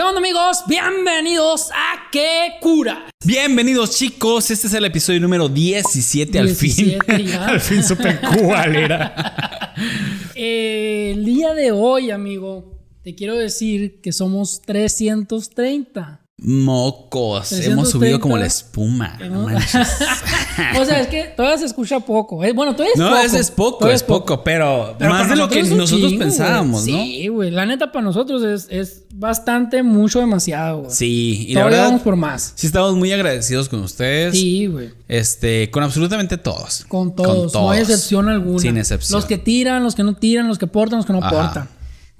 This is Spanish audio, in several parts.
¿Qué onda amigos? Bienvenidos a ¿Qué cura? Bienvenidos chicos, este es el episodio número 17, al 17 fin. ya. al fin supe cuál era. El día de hoy, amigo, te quiero decir que somos 330. Mocos, 330. hemos subido como la espuma. no o sea, es que todavía se escucha poco. eh. Bueno, todavía es No, poco. es, es poco, es poco, pero, Pero más de lo que nosotros chingo, pensábamos. ¿no? Sí, güey. La neta, para nosotros es, es bastante, mucho, demasiado, güey. Sí, y la Todavía verdad, vamos por más. sí estamos muy agradecidos con ustedes. Sí, güey. Este, con absolutamente todos. Con todos, no hay excepción alguna. Sin excepción. Los que tiran, los que no tiran, los que portan, los que no Ajá. portan.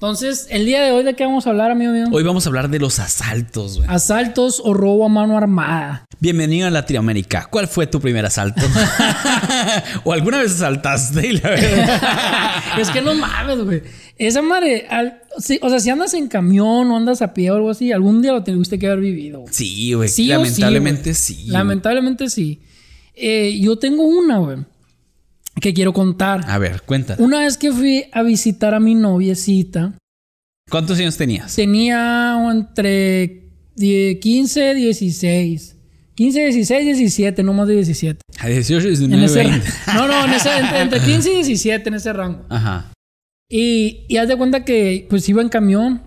Entonces, el día de hoy, ¿de qué vamos a hablar, amigo mío? Hoy vamos a hablar de los asaltos, güey. Asaltos o robo a mano armada. Bienvenido a Latinoamérica. ¿Cuál fue tu primer asalto? ¿O alguna vez asaltaste? Y la verdad- es que no mames, güey. Esa madre, al- sí, o sea, si andas en camión o andas a pie o algo así, algún día lo tuviste que haber vivido. Sí, güey. Sí Lamentablemente sí. sí. Lamentablemente sí. Eh, yo tengo una, güey, que quiero contar. A ver, cuenta. Una vez que fui a visitar a mi noviecita, ¿Cuántos años tenías? tenía entre die- 15, 16. 15, 16, 17, no más de 17. A 18, En 19, ese 20. ra- no, no, en ese, entre, entre 15 y 17 en ese rango. Ajá. Y, y haz de cuenta que pues iba en camión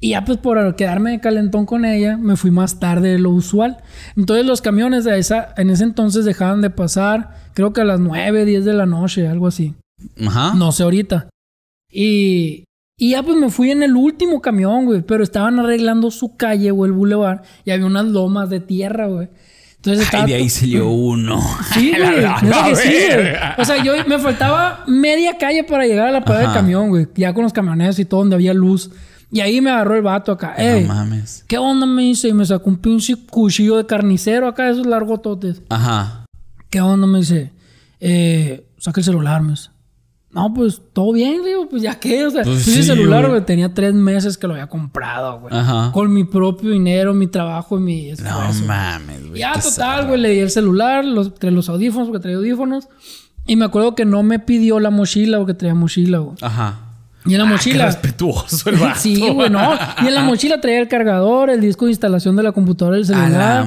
y ya pues por quedarme de calentón con ella me fui más tarde de lo usual. Entonces los camiones de esa, en ese entonces dejaban de pasar creo que a las 9, 10 de la noche, algo así. Ajá. No sé ahorita. Y, y ya pues me fui en el último camión, güey. Pero estaban arreglando su calle o el bulevar y había unas lomas de tierra, güey. Entonces estaba... Ay, de ahí salió uno. Sí, güey. que sí, güey. ver. O sea, yo me faltaba media calle para llegar a la parada del camión, güey. Ya con los camioneros y todo, donde había luz. Y ahí me agarró el vato acá. Ey, No mames. ¿qué onda me dice? Y me sacó un pinche cuchillo de carnicero acá, esos largototes. Ajá. ¿Qué onda? Me dice, eh, saca el celular, me dice. No, pues todo bien, digo, pues ya qué, o sea, Pues ese sí, celular, güey. tenía tres meses que lo había comprado, güey. Ajá. Con mi propio dinero, mi trabajo y mi esfuerzo. No mames, güey. Ya, total, güey, le di el celular, los, traía los audífonos, porque traía audífonos. Y me acuerdo que no me pidió la mochila, porque traía mochila, güey. Ajá. Y en la Ah, qué mochila. respetuoso el vato. Sí, güey, no. Y en la mochila traía el cargador, el disco de instalación de la computadora la celular.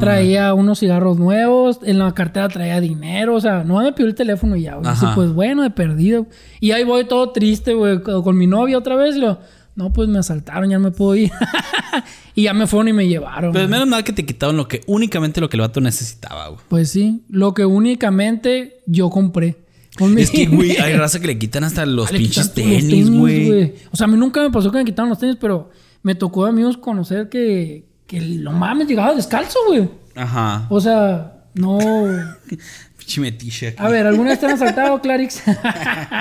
Traía unos cigarros nuevos. En la cartera traía dinero. O sea, no me pidió el teléfono y ya, güey. Dice, Ajá. pues bueno, de perdido. Y ahí voy todo triste, güey, con mi novia otra vez. Y lo, no, pues me asaltaron, ya no me puedo ir. y ya me fueron y me llevaron. Güey. menos mal que te quitaron lo que únicamente lo que el vato necesitaba, güey. Pues sí, lo que únicamente yo compré. Es que, güey, hay raza que le quitan hasta los Le pinches tenis, güey. O sea, a mí nunca me pasó que me quitaron los tenis, pero me tocó de amigos conocer que, que lo mames llegaba descalzo, güey. Ajá. O sea, no. Aquí. A ver, ¿alguna vez te han asaltado, Clarix?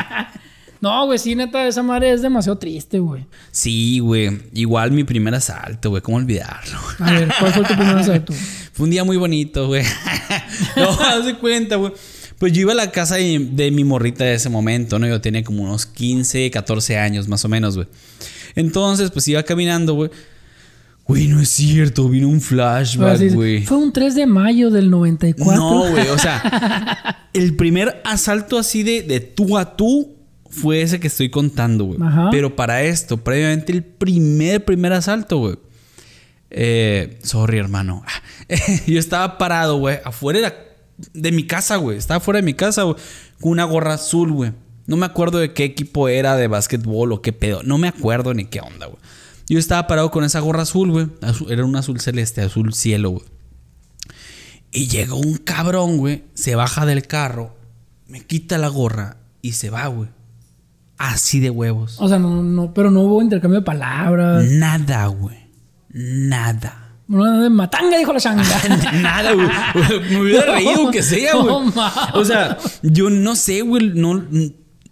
no, güey, sí, neta, esa madre es demasiado triste, güey. Sí, güey. Igual mi primer asalto, güey. ¿Cómo olvidarlo? A ver, ¿cuál fue tu primer asalto? Fue un día muy bonito, güey. no, haz de cuenta, güey. Pues yo iba a la casa de, de mi morrita de ese momento, ¿no? Yo tenía como unos 15, 14 años más o menos, güey. Entonces, pues iba caminando, güey. Güey, no es cierto, vino un flashback, güey. Fue un 3 de mayo del 94. No, güey, o sea, el primer asalto así de, de tú a tú fue ese que estoy contando, güey. Pero para esto, previamente el primer, primer asalto, güey. Eh, sorry, hermano. Yo estaba parado, güey, afuera de, la- de mi casa, güey. Estaba afuera de mi casa, güey, con una gorra azul, güey. No me acuerdo de qué equipo era, de básquetbol o qué pedo. No me acuerdo ni qué onda, güey. Yo estaba parado con esa gorra azul, güey. Era un azul celeste, azul cielo, güey. Y llegó un cabrón, güey. Se baja del carro, me quita la gorra y se va, güey. Así de huevos. O sea, no, no, pero no hubo intercambio de palabras. Nada, güey. Nada. Matanga, dijo la changa. Nada, güey. Me hubiera reído que sea, güey. o sea, yo no sé, güey. No,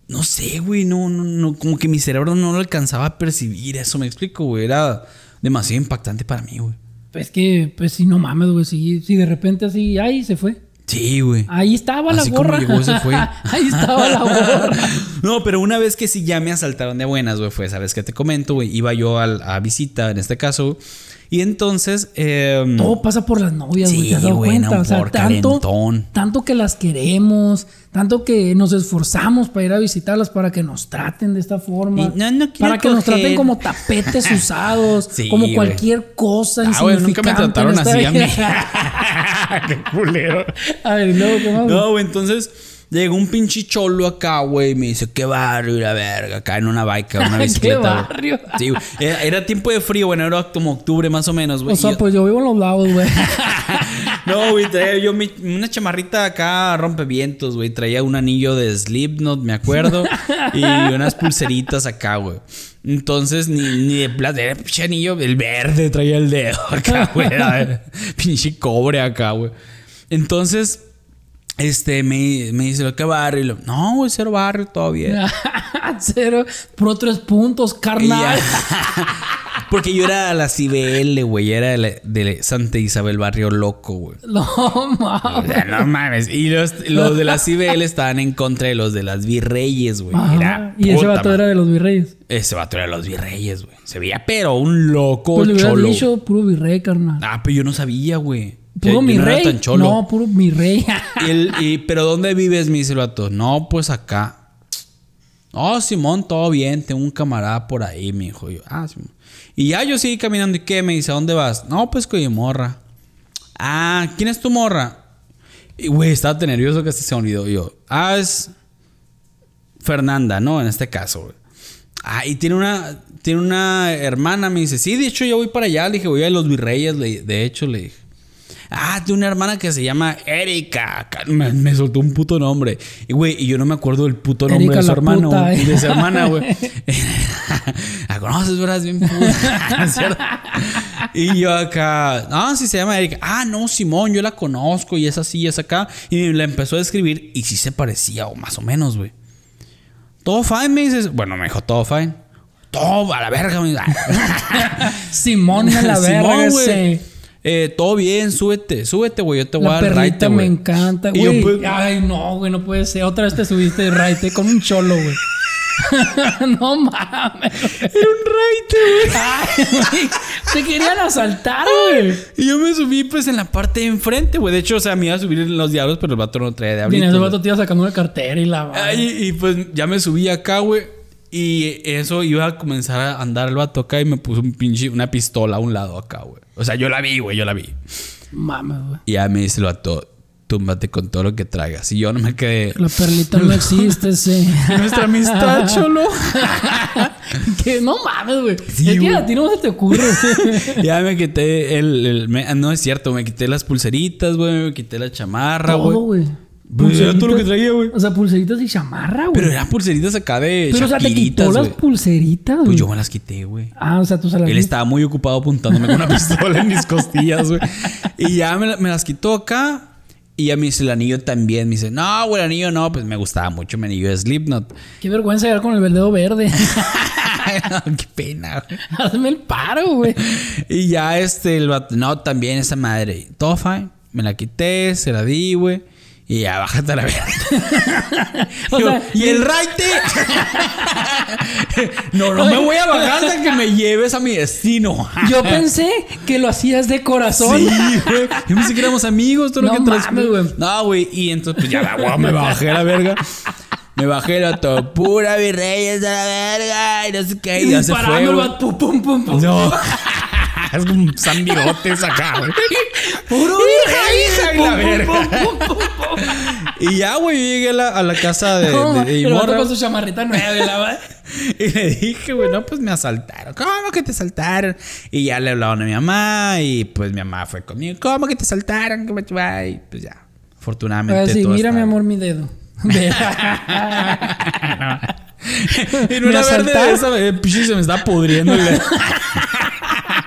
no sé, güey. No, no, no. Como que mi cerebro no lo alcanzaba a percibir. Eso me explico, güey. Era demasiado impactante para mí, güey. Es que, pues sí, no mames, güey. Si, si de repente así, ay, se fue. Sí, güey. Ahí estaba la Así como gorra. llegó, se fue. Ahí estaba la gorra. No, pero una vez que sí ya me asaltaron de buenas, güey, fue, ¿sabes qué te comento, güey? Iba yo al- a, visita, en este caso, Y entonces. eh, Todo pasa por las novias, güey. Sí, ¿Te has dado güey, cuenta? no, O sea, tanto, tanto que las queremos, tanto que nos esforzamos para ir a visitarlas para que nos traten de esta forma. No, no quiero para que nos traten como tapetes usados, Sí, como cualquier cosa Ah, güey, nunca me trataron así a mí. Qué culero. A ver, ¿y luego qué más? No, güey, entonces llegó un pinche cholo acá, güey, y me dice, qué barrio y la verga, acá en una bike, una ¿Qué bicicleta. güey. barrio? Sí, güey. Era, era tiempo de frío, bueno, era como octubre más o menos, güey. O sea, yo- pues yo vivo en los lados, güey. no, güey, traía yo mi- una chamarrita acá rompevientos, güey. Traía un anillo de Slipknot, me acuerdo. y unas pulseritas acá, güey. Entonces, ni, ni de plata, era pinche anillo, el verde traía el dedo acá, güey. pinche cobre acá, güey. Entonces, este, me, me dice, ¿qué barrio? Y lo, no, güey, cero barrio, bien. Cero, pro tres puntos, carnal. Porque yo era la CBL, güey. Era de, la- de Santa Isabel Barrio Loco, güey. No, O mames. sea, no mames. Y los, los de la CBL estaban en contra de los de las virreyes, güey. Era Y ese vato madre. era de los virreyes. Ese vato era de los virreyes, güey. Se veía, pero un loco Pues le cholo. dicho puro virrey, carnal. Ah, pero yo no sabía, güey. Puro mi no rey. tan cholo. No, puro mi rey. Y pero ¿dónde vives? Me dice el vato. No, pues acá. Oh, Simón, todo bien. Tengo un camarada por ahí, me dijo. Yo, ah, Simón. Y ya yo seguí caminando. ¿Y qué? Me dice, ¿a dónde vas? No, pues con mi morra. Ah, ¿quién es tu morra? Y, güey, estaba tan nervioso que hasta se me olvidó. Y yo, ah, es Fernanda, ¿no? En este caso, güey. Ah, y tiene una, tiene una hermana, me dice, sí, de hecho yo voy para allá. Le dije, voy a los virreyes, de hecho, le dije. Ah, tiene una hermana que se llama Erika. Me, me soltó un puto nombre. Y, güey, y yo no me acuerdo del puto nombre Erika de su hermano. puta, eh. De su hermana, güey. la conoces, ¿verdad? Es bien. Y yo acá, ah, sí se llama Erika. Ah, no, Simón, yo la conozco y es así, y es acá. Y la empezó a describir y sí se parecía, o más o menos, güey. Todo fine, me dices. Bueno, me dijo todo fine. Todo a la verga, me. Simón a la Simón, verga, güey. Eh, todo bien, súbete, súbete, güey. Yo te voy a La dar perrita raite, me encanta, güey. pues- Ay, no, güey, no puede ser. Otra vez te subiste de raite con un cholo, güey. no mames. Era un raite, güey. Ay, güey. Te querían asaltar, güey. Y yo me subí, pues, en la parte de enfrente, güey. De hecho, o sea, me iba a subir en los diablos, pero el vato no traía Y en diablitos. ese vato te iba sacando una cartera y la Ay, y, pues ya me subí acá, güey. Y eso iba a comenzar a andar el vato acá y me puso un pinche, una pistola a un lado acá, güey. O sea, yo la vi, güey, yo la vi. Mames, güey. Y ya me dice el vato, túmbate con todo lo que traigas. Y yo no me quedé. La perlita no existe, sí. Nuestra amistad, cholo. que no mames, güey. Sí, es que güey. a ti no se te ocurre. ya me quité el. el- me- no es cierto, me quité las pulseritas, güey. Me quité la chamarra, todo, güey. Pues era todo lo que traía, güey. O sea, pulseritas y chamarra, güey. Pero eran pulseritas acá de. Pero, o sea, te quitó las güey. pulseritas, güey. Pues yo me las quité, güey. Ah, o sea, tú se las Él estaba muy ocupado apuntándome con una pistola en mis costillas, güey. Y ya me, la- me las quitó acá. Y ya me dice el anillo también. Me dice, no, güey, el anillo no. Pues me gustaba mucho mi anillo de Slipknot. Qué vergüenza llegar con el dedo verde. Qué pena, güey. Hazme el paro, güey. Y ya este, el vato, no, también esa madre. Todo fine. Me la quité, se la di, güey. Y ya, bájate a la verga. O Yo, sea, y el raite. no, no me voy a bajar hasta que me lleves a mi destino. Yo pensé que lo hacías de corazón. Sí, güey. Yo pensé que éramos amigos, todo lo que mames, güey. No, güey. Y entonces, pues ya, güey, me bajé a la verga. Me bajé la todo. Pura virreyes a la verga. Y no sé qué. Y ya se fue. pum, pum, pum. No. Es como un San Bigotes acá, güey. Puro hija, hija, y la verga. Y ya, güey, llegué a la, a la casa de, No, de, de morra. con su chamarrita nueva, y la Y le dije, güey, no, pues me asaltaron. ¿Cómo que te asaltaron? Y ya le hablaron a mi mamá y pues mi mamá fue conmigo. ¿Cómo que te asaltaron? Y pues ya, afortunadamente. Ah, sí, todo mira, mi amor, mi dedo. Y no Me era verde asaltaron. esa, eh, se me está pudriendo.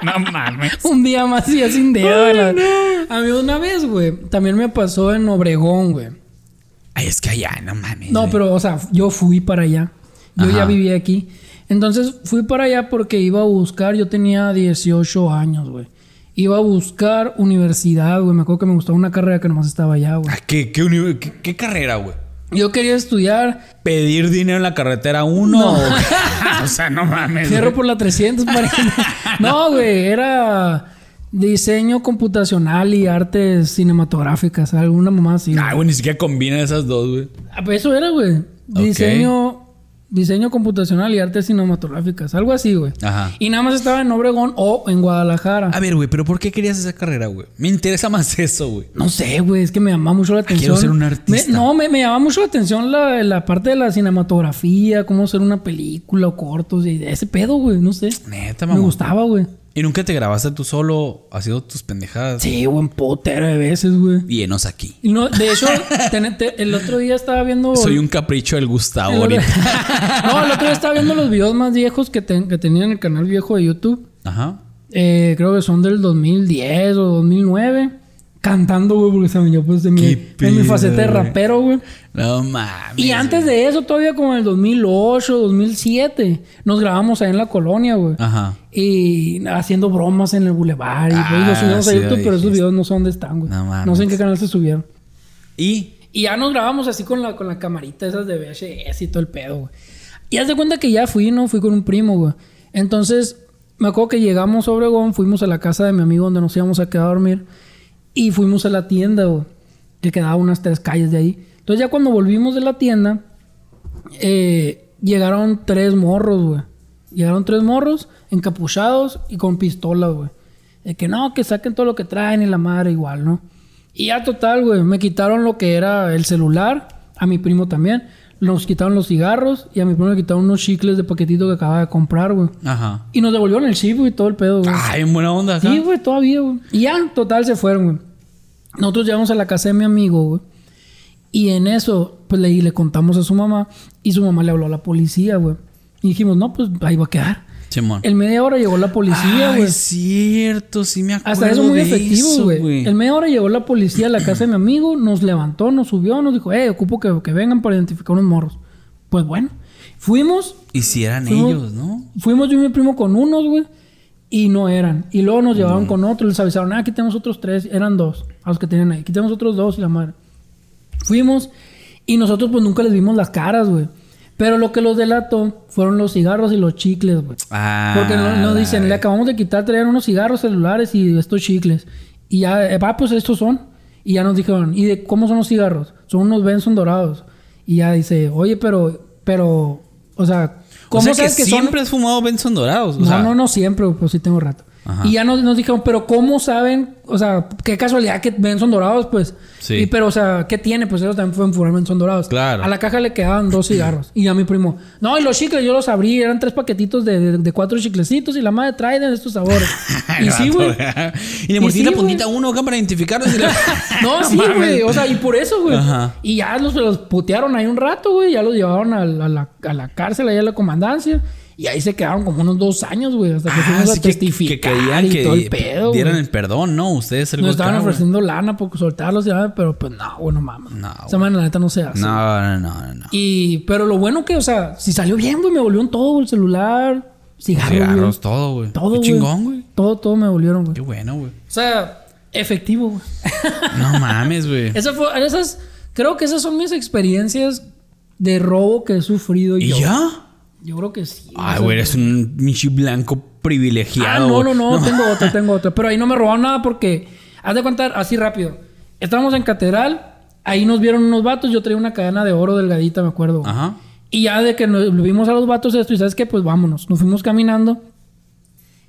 No mames. Un día más y ya sin dedo. la- A mí una vez, güey, también me pasó en Obregón, güey. Ay, es que allá, no mames. No, güey. pero, o sea, yo fui para allá. Yo Ajá. ya vivía aquí. Entonces fui para allá porque iba a buscar, yo tenía 18 años, güey. Iba a buscar universidad, güey. Me acuerdo que me gustaba una carrera que nomás estaba allá, güey. Ah, ¿Qué, qué, uni- qué- qué carrera, güey? Yo quería estudiar ¿Pedir dinero en la carretera uno? No. o- o sea, no mames. Fierro güey. por la 300, pariente. No, güey, era Diseño computacional y artes cinematográficas, alguna mamá así. Ah, güey, ni siquiera combina esas dos, güey. Ah, pues eso era, güey. Diseño, diseño computacional y artes cinematográficas, algo así, güey. Ajá. Y nada más estaba en Obregón o en Guadalajara. A ver, güey, pero ¿por qué querías esa carrera, güey? Me interesa más eso, güey. No sé, güey, es que me llama mucho la atención. quiero ser un artista. Me- no, me, me llama mucho la atención la, la parte de la cinematografía, cómo hacer una película o cortos y ese pedo, güey, no sé. Neta, Me mamá. gustaba, güey. ¿Y nunca te grabaste tú solo haciendo tus pendejadas? Sí, güey, un potero de veces, güey. Y enos aquí. No, de hecho, ten- te- el otro día estaba viendo. Soy un capricho del Gustavo el otro- ahorita. no, el otro día estaba viendo los videos más viejos que, ten- que tenía en el canal viejo de YouTube. Ajá. Eh, creo que son del 2010 o 2009. Cantando, güey, porque saben, yo pues en mi, faceta de rapero, güey. No mames. Y antes de eso, todavía como en el 2008, 2007, nos grabamos ahí en la colonia, güey. Ajá. Y haciendo bromas en el bulevar. Y Ah, los subimos a sí, YouTube, pero esos videos no sé dónde están, güey. No No, mames. sé en qué canal se subieron. Y. Y ya nos grabamos así con la, con la camarita esas de VHS y todo el pedo, güey. Y haz de cuenta que ya fui, ¿no? Fui con un primo, güey. Entonces, me acuerdo que llegamos a Obregón, fuimos a la casa de mi amigo donde nos íbamos a quedar a dormir. Y fuimos a la tienda, güey. Que quedaba unas tres calles de ahí. Entonces, ya cuando volvimos de la tienda, eh, llegaron tres morros, güey. Llegaron tres morros encapuchados y con pistolas, güey. De que no, que saquen todo lo que traen y la madre igual, ¿no? Y ya total, güey, me quitaron lo que era el celular, a mi primo también. Nos quitaron los cigarros y a mi primo le quitaron unos chicles de paquetito que acababa de comprar, güey. Ajá. Y nos devolvieron el chip, güey, todo el pedo, güey. Ay, en buena onda acá. Sí, güey, todavía, güey. Y ya, total, se fueron, güey. Nosotros llegamos a la casa de mi amigo, güey. Y en eso, pues le, le contamos a su mamá. Y su mamá le habló a la policía, güey. Y dijimos, no, pues ahí va a quedar. Simón. El media hora llegó la policía, güey. es cierto, sí me acuerdo. Hasta eso muy de efectivo, güey. El media hora llegó la policía a la casa de mi amigo, nos levantó, nos subió, nos dijo, eh, ocupo que, que vengan para identificar unos morros. Pues bueno, fuimos, Y si eran Fuimos- ellos, ¿no? Fuimos yo y mi primo con unos, güey. Y no eran. Y luego nos llevaron con otros. Les avisaron, ah, aquí tenemos otros tres. Eran dos. A los que tenían ahí. Aquí tenemos otros dos y la madre. Fuimos. Y nosotros pues nunca les vimos las caras, güey. Pero lo que los delató fueron los cigarros y los chicles, güey. Ah. Porque no- nos la dicen, le acabamos de quitar, traer unos cigarros celulares y estos chicles. Y ya, eh, va, pues estos son. Y ya nos dijeron, ¿y de cómo son los cigarros? Son unos Benson dorados. Y ya dice, oye, pero, pero, o sea, ¿cómo O sea que, sabes que, son? siempre has fumado Benson dorados. O No, sea, no, no siempre, pues sí tengo rato. Ajá. Y ya nos, nos dijeron, pero ¿cómo saben? O sea, qué casualidad que ven son dorados, pues. Sí. Y, pero, o sea, ¿qué tiene? Pues ellos también pueden fumar son dorados. Claro. A la caja le quedaban dos cigarros. y a mi primo, no, y los chicles yo los abrí, eran tres paquetitos de, de, de cuatro chiclecitos y la madre trae de estos sabores. y sí, güey. y le mordí sí, la puntita uno acá para identificarlos. y la- No, sí, güey. O sea, y por eso, güey. Ajá. Y ya los, los putearon ahí un rato, güey. Ya los llevaron a, la- a la, a la cárcel, ahí a la comandancia. Y ahí se quedaron como unos dos años, güey. Hasta que Ah, fuimos sí a que, testificar que querían y que todo el pedo, dieran el perdón, ¿no? Ustedes el Nos estaban acá, güey. ofreciendo lana por soltarlos y nada, pero pues no, güey, no mames. No, Esa manera, la neta, no se hace. No, no, no, no, no. Y, pero lo bueno que, o sea, si salió bien, güey, me volvieron todo, el celular, cigarros, Cigarros, todo, güey. Todo, Qué güey. chingón, güey. Todo, todo me volvieron, güey. Qué bueno, güey. O sea, efectivo, güey. No mames, güey. Esa fue, esas, creo que esas son mis experiencias de robo que he sufrido ¿Y yo. ya? Yo creo que sí. Ay, güey, eres un michi blanco Ah, privilegiado. no, güey. no, no, tengo otra, tengo otra. Pero ahí no me robaron nada porque, haz de cuenta, así rápido. Estábamos en catedral, ahí nos vieron unos vatos, yo traía una cadena de oro delgadita, me acuerdo. Ajá. Y ya de que nos vimos a los vatos esto, y sabes qué, pues vámonos. Nos fuimos caminando.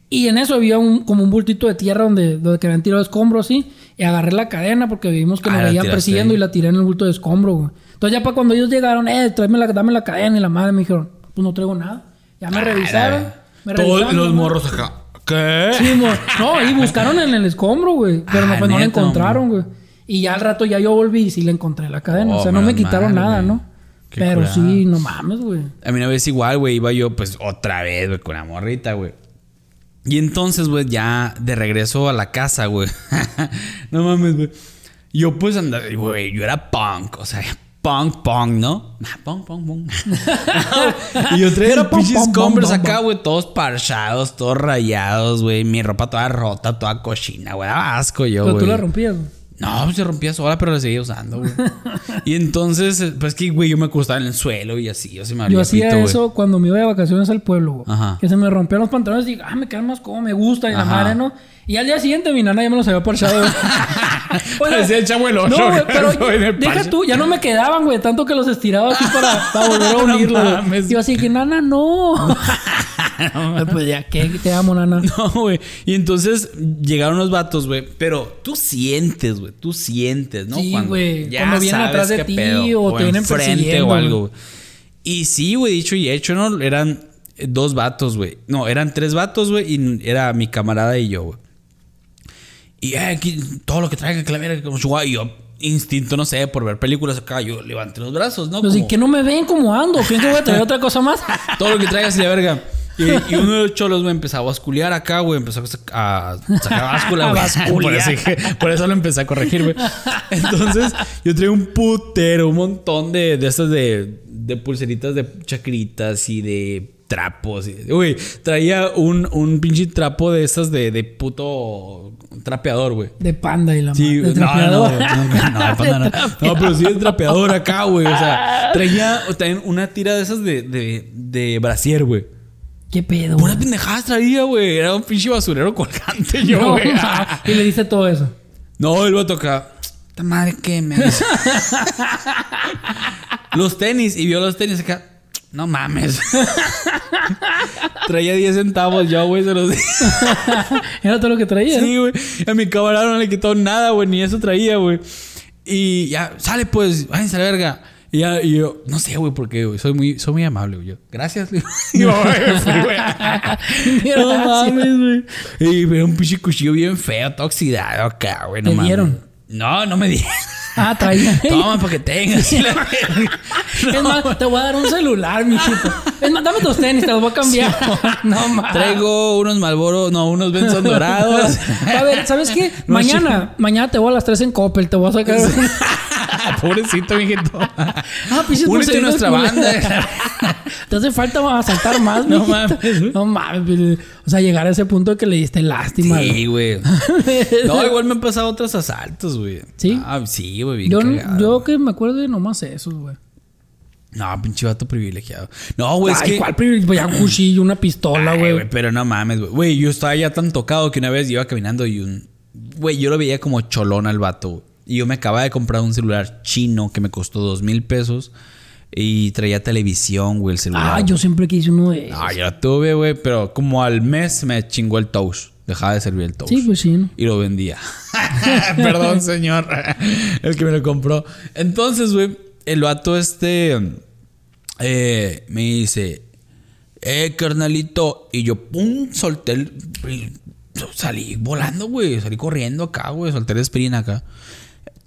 Y en eso había un, como un bultito de tierra donde, donde que habían tirado escombros así. Y agarré la cadena porque vimos que Ah, nos la veían persiguiendo y la tiré en el bulto de escombro, güey. Entonces ya para cuando ellos llegaron, eh, tráeme la, dame la cadena y la madre me dijeron, pues no traigo nada. Ya me revisaron. Me Todos revisaron, los ¿no? morros acá. ¿Qué? Sí, mo- no, y buscaron en el escombro, güey. Pero no, Ah, pues no la encontraron, güey. Y ya al rato ya yo volví y sí le encontré la cadena. Oh, o sea, no me quitaron nada, güey. ¿no? Qué Pero curada. sí, no mames, güey. A mí una vez igual, güey, iba yo pues otra vez, güey, con la morrita, güey. Y entonces, güey, ya de regreso a la casa, güey. no mames, güey. Yo pues andaba, güey, yo era punk, o sea, punk, punk, ¿no? Ah, Punk, punk, punk. y yo traía pinches Converse acá, güey, todos parchados, todos rayados, güey. Mi ropa toda rota, toda cochina, güey. Asco yo, Pero güey. tú la rompías, güey. No, pues se rompía sola, pero la seguía usando, güey. y entonces, eh, pues que, güey, yo me acostaba en el suelo y así, yo se me Yo valía hacía pito, eso cuando me iba de vacaciones al pueblo, güey. Ajá. Que se me rompían los pantalones y digo, ah, me quedan más como me gusta y la madre, ¿no? Y al día siguiente mi nana ya me los había parchado. güey. O sea, Parecía el chavo del ocho, No, güey, pero el deja tú, ya no me quedaban, güey, tanto que los estiraba así para, para volver a No mames. Y yo así que, nana, no. pues ya, ¿qué? Te amo, nana. No, güey. Y entonces llegaron los vatos, güey. Pero tú sientes, güey. Tú sientes, ¿no? Sí, güey. Cuando vienen atrás de ti pedo. o te vienen persiguiendo, o algo, güey. Y sí, güey, dicho y hecho, ¿no? Eran dos vatos, güey. No, eran tres vatos, güey. Y era mi camarada y yo, güey. Y eh, aquí, todo lo que traiga que la verga, como chihuahua. Y yo, instinto, no sé, por ver películas acá, yo levanté los brazos, ¿no? Pero sí, Como- que no me ven como ando. ¿Creen que voy a traer otra cosa más? todo lo que traigas y la verga. Y, y uno de los cholos, güey, empezó a basculear acá, güey. Empezó a sac- a sacar báscula, güey. Por eso, por eso lo empecé a corregir, güey. Entonces, yo traía un putero, un montón de, de esas de, de pulseritas de chacritas y de trapos. Güey, traía un, un pinche trapo de esas de, de puto trapeador, güey. De panda y la Sí, de no, no, trapeador. no, no, no, de panda no. No, pero sí el trapeador acá, güey. O sea, traía también una tira de esas de, de, de brasier, güey. ¿Qué pedo? Puras güey? pendejadas traía, güey. Era un pinche basurero colgante yo, güey. y le dice todo eso. No, él va a tocar. Esta madre que me hace?" Los tenis, y vio los tenis acá. No mames. traía 10 centavos yo, güey, se los di. Era todo lo que traía. Sí, güey. A mi camarada no le quitó nada, güey. Ni eso traía, güey. Y ya, sale pues, váyanse a la verga. Y, ya, y yo, no sé, güey, porque güey, soy muy, soy muy amable, güey. Yo, gracias. le digo. Y yo, güey. no mames, güey. Y era un pinche cuchillo bien feo, todo oxidado acá, güey. No ¿Te mames. dieron? No, no me dieron. Ah, traía. Toma para que tengas. Es más, te voy a dar un celular, mijito. Es más, dame tus tenis, te los voy a cambiar. no mames. Traigo unos Malboro, no, unos Benson dorados. A ver, ¿sabes qué? No, mañana, mañana te voy a las 3 en Coppel, te voy a sacar. Pobrecito, mijito. Ah, pinches Únete a nuestra banda. Te hace falta asaltar más, No mijito. mames. No mames. pero- O sea, llegar a ese punto de que le diste lástima. Sí, güey. No, igual me han pasado otros asaltos, güey. ¿Sí? Ah, sí, güey, Yo, cagado, yo que me acuerdo de nomás esos, güey. No, pinche vato privilegiado. No, güey, es que... ¿cuál privilegio? Ya un cuchillo, una pistola, güey, pero no mames, güey. Güey, yo estaba ya tan tocado que una vez iba caminando y un... Güey, yo lo veía como cholón al vato, güey. Y yo me acababa de comprar un celular chino que me costó dos mil pesos. Y traía televisión, güey, el celular. Ah, yo siempre quise uno de esos. Ah, yo lo tuve, güey, pero como al mes me chingó el touch. Dejaba de servir el touch. Sí, pues sí, ¿no? Y lo vendía. Perdón, señor. el que me lo compró. Entonces, güey, el vato este eh, me dice, eh, carnalito. Y yo, pum, solté el... Salí volando, güey. Salí corriendo acá, güey. Solté el sprint acá.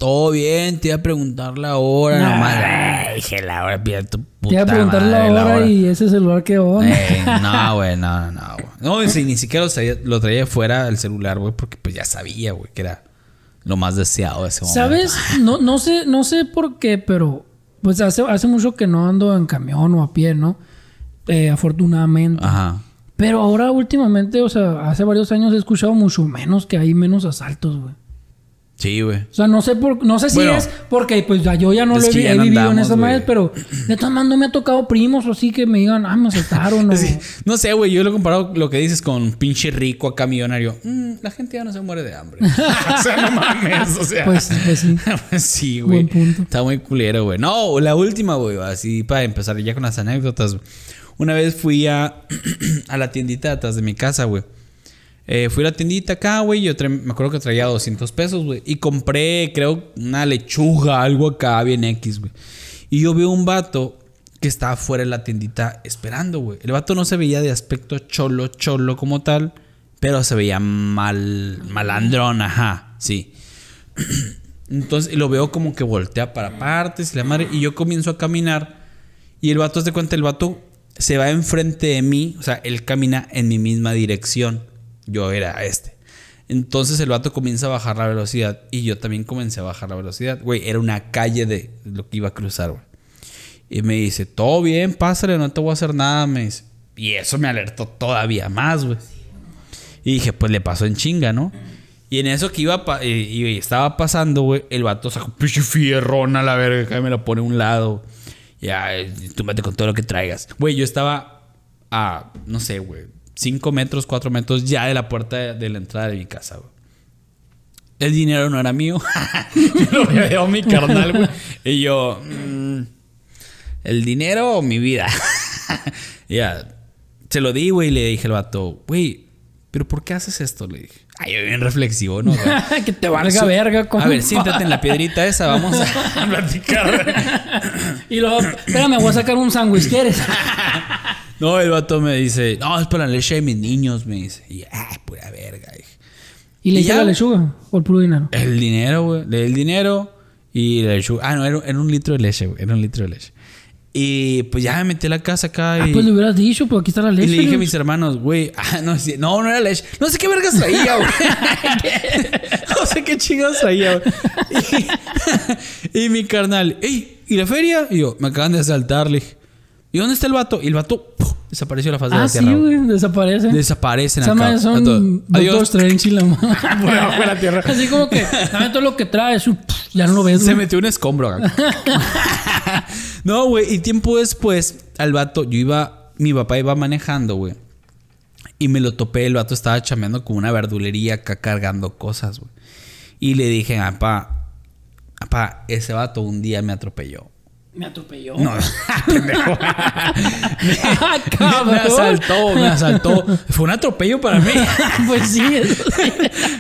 Todo bien, te iba a preguntar la hora Nah. nomás. Ay, dije la hora, pide tu puta Te iba a preguntar la madre, hora y ese celular que onda. eh, no, güey, no, no, no, güey. No, si ni siquiera lo traía, lo traía fuera del celular, güey, porque pues ya sabía, güey, que era lo más deseado de ese momento. ¿Sabes? No, no sé, no sé por qué, pero pues hace, hace mucho que no ando en camión o a pie, ¿no? Eh, afortunadamente. Ajá. Pero ahora últimamente, o sea, hace varios años he escuchado mucho menos que hay menos asaltos, güey. Sí, güey. O sea, no sé por, no sé si Bueno, es porque pues ya yo ya no lo he, ya vivido en esas madres, pero de todas maneras no me ha tocado primos o así que me digan, ah, me asaltaron o... Sí, No sé, güey, yo lo he comparado lo que dices con pinche rico acá millonario. Mm, la gente ya no se muere de hambre. o sea, no mames, o sea. Pues, pues sí. sí, güey. Buen punto. Está muy culero, güey. No, la última, güey, así para empezar ya con las anécdotas. Una vez fui a, a la tiendita de atrás de mi casa, güey. Eh, fui a la tiendita acá, güey. Yo me acuerdo que traía 200 pesos, güey. Y compré, creo, una lechuga, algo acá, bien X, güey. Y yo veo un vato que estaba fuera de la tiendita esperando, güey. El vato no se veía de aspecto cholo, cholo como tal. Pero se veía mal, malandrón, ajá, sí. Entonces, lo veo como que voltea para partes y la madre. Y yo comienzo a caminar. Y el vato, se cuenta, el vato se va enfrente de mí. O sea, él camina en mi misma dirección. Yo era este. Entonces el vato comienza a bajar la velocidad. Y yo también comencé a bajar la velocidad. Güey, era una calle de lo que iba a cruzar, güey. Y me dice, todo bien, pásale, no te voy a hacer nada. Me dice. Y eso me alertó todavía más, güey. Y dije, pues le pasó en chinga, ¿no? Y en eso que iba y, y estaba pasando, güey, el vato sacó pinche fierrón a la verga, me lo pone a un lado. Ya, eh, tú mete con todo lo que traigas. Güey, yo estaba a, no sé, güey, 5 metros, 4 metros ya de la puerta de, de la entrada de mi casa, güey. El dinero no era mío. Yo lo a mi carnal, güey. Y yo, mm, ¿el dinero o mi vida? ya, se lo di, güey, y le dije al vato, güey, ¿pero por qué haces esto? Le dije. Ay, bien reflexivo, ¿no? que te valga verga, A compa. ver, siéntate en la piedrita esa, vamos a platicar. Y luego, espérame, voy a sacar un sándwich, ¿quieres? No, el vato me dice, no, es para la leche de mis niños, me dice. Y, ah, pura verga. dije. ¿Y le ¿Y hice la lechuga? ¿O el puro dinero? El dinero, güey. Le di el dinero y la lechuga. Ah, no, era, era un litro de leche, güey. Era un litro de leche. Y pues ya me metí a la casa acá Ah, y... pues le hubieras dicho, pues aquí está la Y leche. le dije a mis hermanos, güey, ah, no, no, no era leche. No sé qué vergas traía, güey. no sé qué chingados traía, güey. Y, y mi carnal, ey, ¿y la feria? Y yo, me acaban de asaltar, le dije. ¿Y dónde está el vato? Y el vato ¡puf! desapareció de la faz de Ah, la sí, tierra. güey. güey, desaparece. Desaparecen Esa acá. son Adiós. Strange y la de la tierra. Así como que, dame todo lo que traes. Ya no lo ves, Se güey. metió un escombro acá. no, güey. Y tiempo después, al vato, yo iba, mi papá iba manejando, güey. Y me lo topé, el vato estaba chameando con una verdulería acá cargando cosas, güey. Y le dije, papá, papá, ese vato un día me atropelló. Me atropelló. No, pendejo. Ah, me, cabrón. me asaltó, me asaltó. Fue un atropello para mí. pues sí.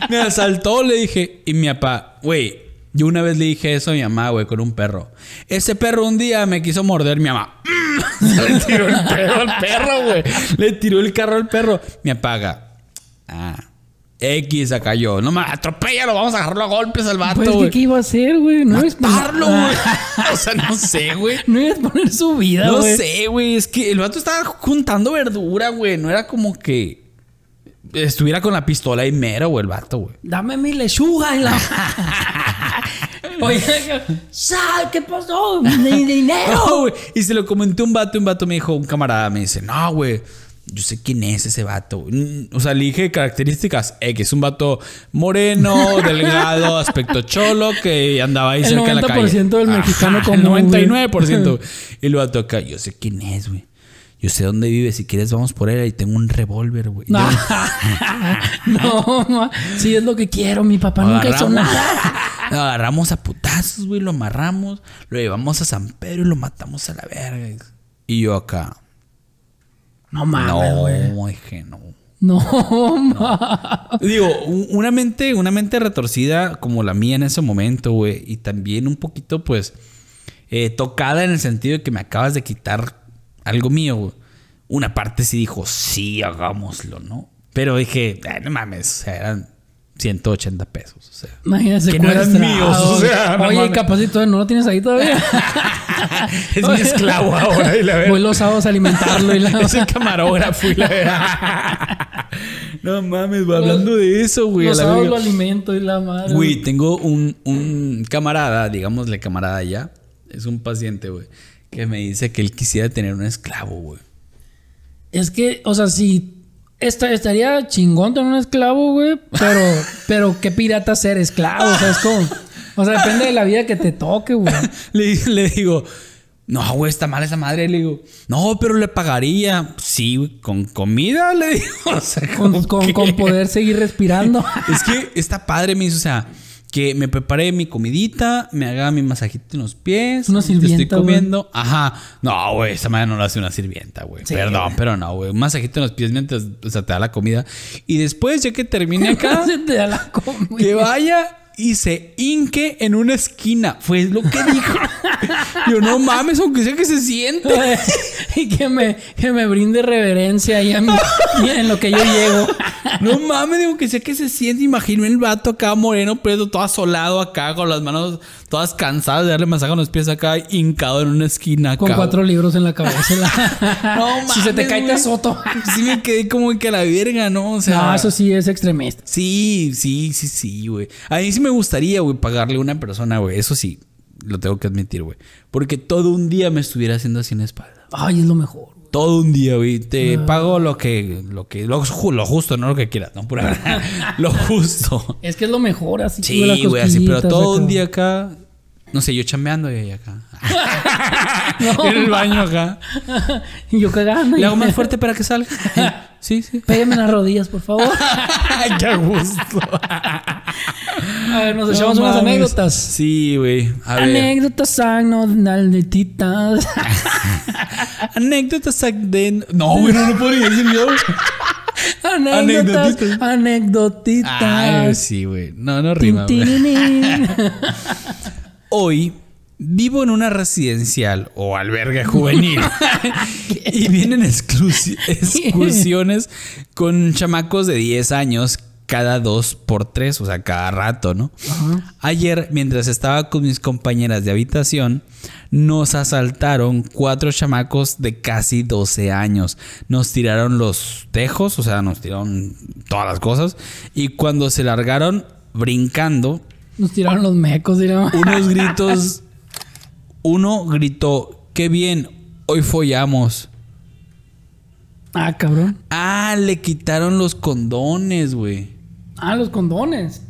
me asaltó, le dije. Y mi papá, güey, yo una vez le dije eso a mi mamá, güey, con un perro. Ese perro un día me quiso morder mi mamá. le tiró el perro al perro, güey. Le tiró el carro al perro. Me apaga. Ah. X acá yo. No me atropéllalo, vamos a agarrarlo a golpes al vato, Pues, ¿qué, güey. ¿qué iba a hacer, güey? No ibas a Matarlo, güey. O sea, no sé, güey. No ibas a poner su vida, No güey. sé, güey. Es que el vato estaba juntando verdura, güey. No era como que estuviera con la pistola y mero, güey, el vato, güey. Dame mi lechuga en la. Oye, sal, ¿qué pasó? Ni dinero. No, güey. Y se lo comenté un vato un vato me dijo, un camarada me dice, no, güey. Yo sé quién es ese vato. Mm, O sea, le dije características X. Es un vato moreno, delgado, aspecto cholo, que andaba ahí El cerca de la calle. 90% del mexicano Ajá, común, El güey. 99%. y el vato acá, yo sé quién es, güey. Yo sé dónde vive. Si quieres, vamos por él. Y tengo un revólver, güey. No, no, ma. sí es lo que quiero. Mi papá nunca hizo nada. Lo agarramos a putazos, güey. Lo amarramos. Lo llevamos a San Pedro y lo matamos a la verga. Y yo acá. No mames, güey. No, dije, no. No, ma. Digo, un- una mente, una mente retorcida como la mía en ese momento, güey. Y también un poquito, pues, eh, tocada en el sentido de que me acabas de quitar algo mío, güey. Una parte sí dijo, sí, hagámoslo, ¿no? Pero dije, "Ay, no mames, o sea, eran 180 pesos, o sea. Imagínate Que no eran míos, o sea, no Oye, mames. capacito, ¿no lo tienes ahí todavía? es mi esclavo ahora y la verdad. Voy los sábados a alimentarlo y la... Es el camarógrafo y la verdad. No mames, güey, hablando de eso, güey. los la sábados lo alimento y la madre. Güey, tengo un, un camarada, digámosle camarada ya. Es un paciente, güey. Que me dice que él quisiera tener un esclavo, güey. Es que, o sea, si... esta- estaría chingón tener un esclavo, güey. Pero, pero qué pirata ser esclavo. O sea, es como... O sea, depende de la vida que te toque, güey. Le, le digo, no, güey, está mal esa madre. Le digo, no, pero le pagaría. Sí, güey, con comida, le digo. O sea, Con, con, con poder seguir respirando. Es que está padre, me dice, o sea, que me prepare mi comidita, me haga mi masajito en los pies. Una sirvienta, Estoy comiendo. Ajá. No, güey, esa madre no lo hace una sirvienta, güey. Sí. Perdón, pero no, güey. Un masajito en los pies mientras o sea, te da la comida. Y después, ya que termine acá, Se te da la comida. que vaya y se hinque en una esquina. Fue lo que dijo. Yo, no mames, aunque sea que se siente. y que me, que me brinde reverencia ahí a mí, en lo que yo llego. No mames, digo que sé que se siente. Imagino el vato acá moreno, preso, todo asolado acá, con las manos todas cansadas de darle masaje en los pies acá, hincado en una esquina Con acá. cuatro libros en la cabeza. La- No si se te mames, cae, te azoto. Sí me quedé como que a la verga, ¿no? O sea. no, eso sí es extremista. Sí, sí, sí, sí, güey. A mí sí me gustaría, güey, pagarle a una persona, güey. Eso sí, lo tengo que admitir, güey. Porque todo un día me estuviera haciendo así en la espalda. Ay, es lo mejor, todo un día, güey. Te pago lo que, lo que, lo, lo justo, no lo que quieras, no pura verdad. lo justo. Es que es lo mejor, así. Sí, güey, así, pero todo acá. un día acá. No sé, yo chambeando y acá. No. en el baño acá. Y yo cagando. Le hago más fuerte para que salga. Sí, sí. Pégame las rodillas, por favor. Qué gusto. A ver, nos No echamos unas anécdotas. Sí, güey. Anécdotas anécdotas. Anécdotas de. No, güey, no, no podría decir yo. Anécdotas. Anecdotitas. Anécdotitas. Ay, sí, güey. No, no rima. Hoy vivo en una residencial o albergue juvenil y vienen excursiones con chamacos de 10 años cada dos por tres, o sea, cada rato, ¿no? Ayer, mientras estaba con mis compañeras de habitación, nos asaltaron cuatro chamacos de casi 12 años. Nos tiraron los tejos, o sea, nos tiraron todas las cosas. Y cuando se largaron brincando, Nos tiraron los mecos, digamos. unos gritos. Uno gritó, qué bien, hoy follamos. Ah, cabrón. Ah, le quitaron los condones, güey. Ah, los condones.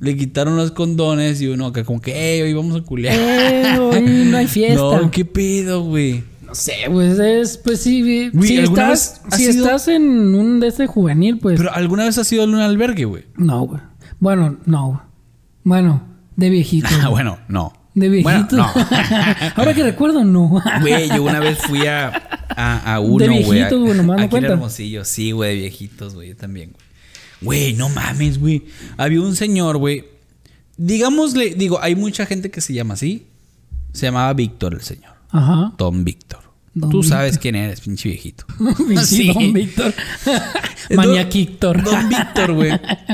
Le quitaron los condones y uno acá como que, hey, hoy vamos a. Eh, hoy no hay fiesta. No, qué pedo, güey. No sé, pues es, pues sí, Güey, si ¿alguna estás, si estás en un de ese juvenil, pues Pero ¿alguna vez has ido a un albergue, güey? no, güey. Bueno, no. Bueno, de viejito. Ah, bueno, no. De viejito. Bueno, no. Ahora que recuerdo, no. Güey, yo una vez fui a, a, a uno, De güey. viejitos, güey, nomás no cuenta. Hermosillo. Sí, güey, de viejitos, güey. Yo también, güey. Güey, no mames, güey. Había un señor, güey. Digámosle, digo, hay mucha gente que se llama así. Se llamaba Víctor el señor. Ajá. Don Víctor. Don Tú Víctor. sabes quién eres, pinche viejito. Sí. Don Víctor. Don- Maniac Víctor. Don Víctor, güey.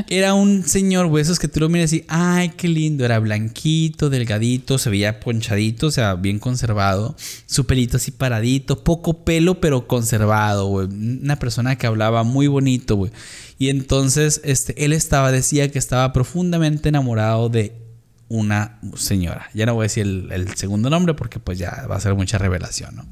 Era un señor, güey, esos que tú lo miras y, ay, qué lindo. Era blanquito, delgadito, se veía ponchadito, o sea, bien conservado. Su pelito así paradito, poco pelo, pero conservado, güey. Una persona que hablaba muy bonito, güey. Y entonces, este, él estaba, decía que estaba profundamente enamorado de una señora. Ya no voy a decir el, el segundo nombre porque pues ya va a ser mucha revelación, ¿no?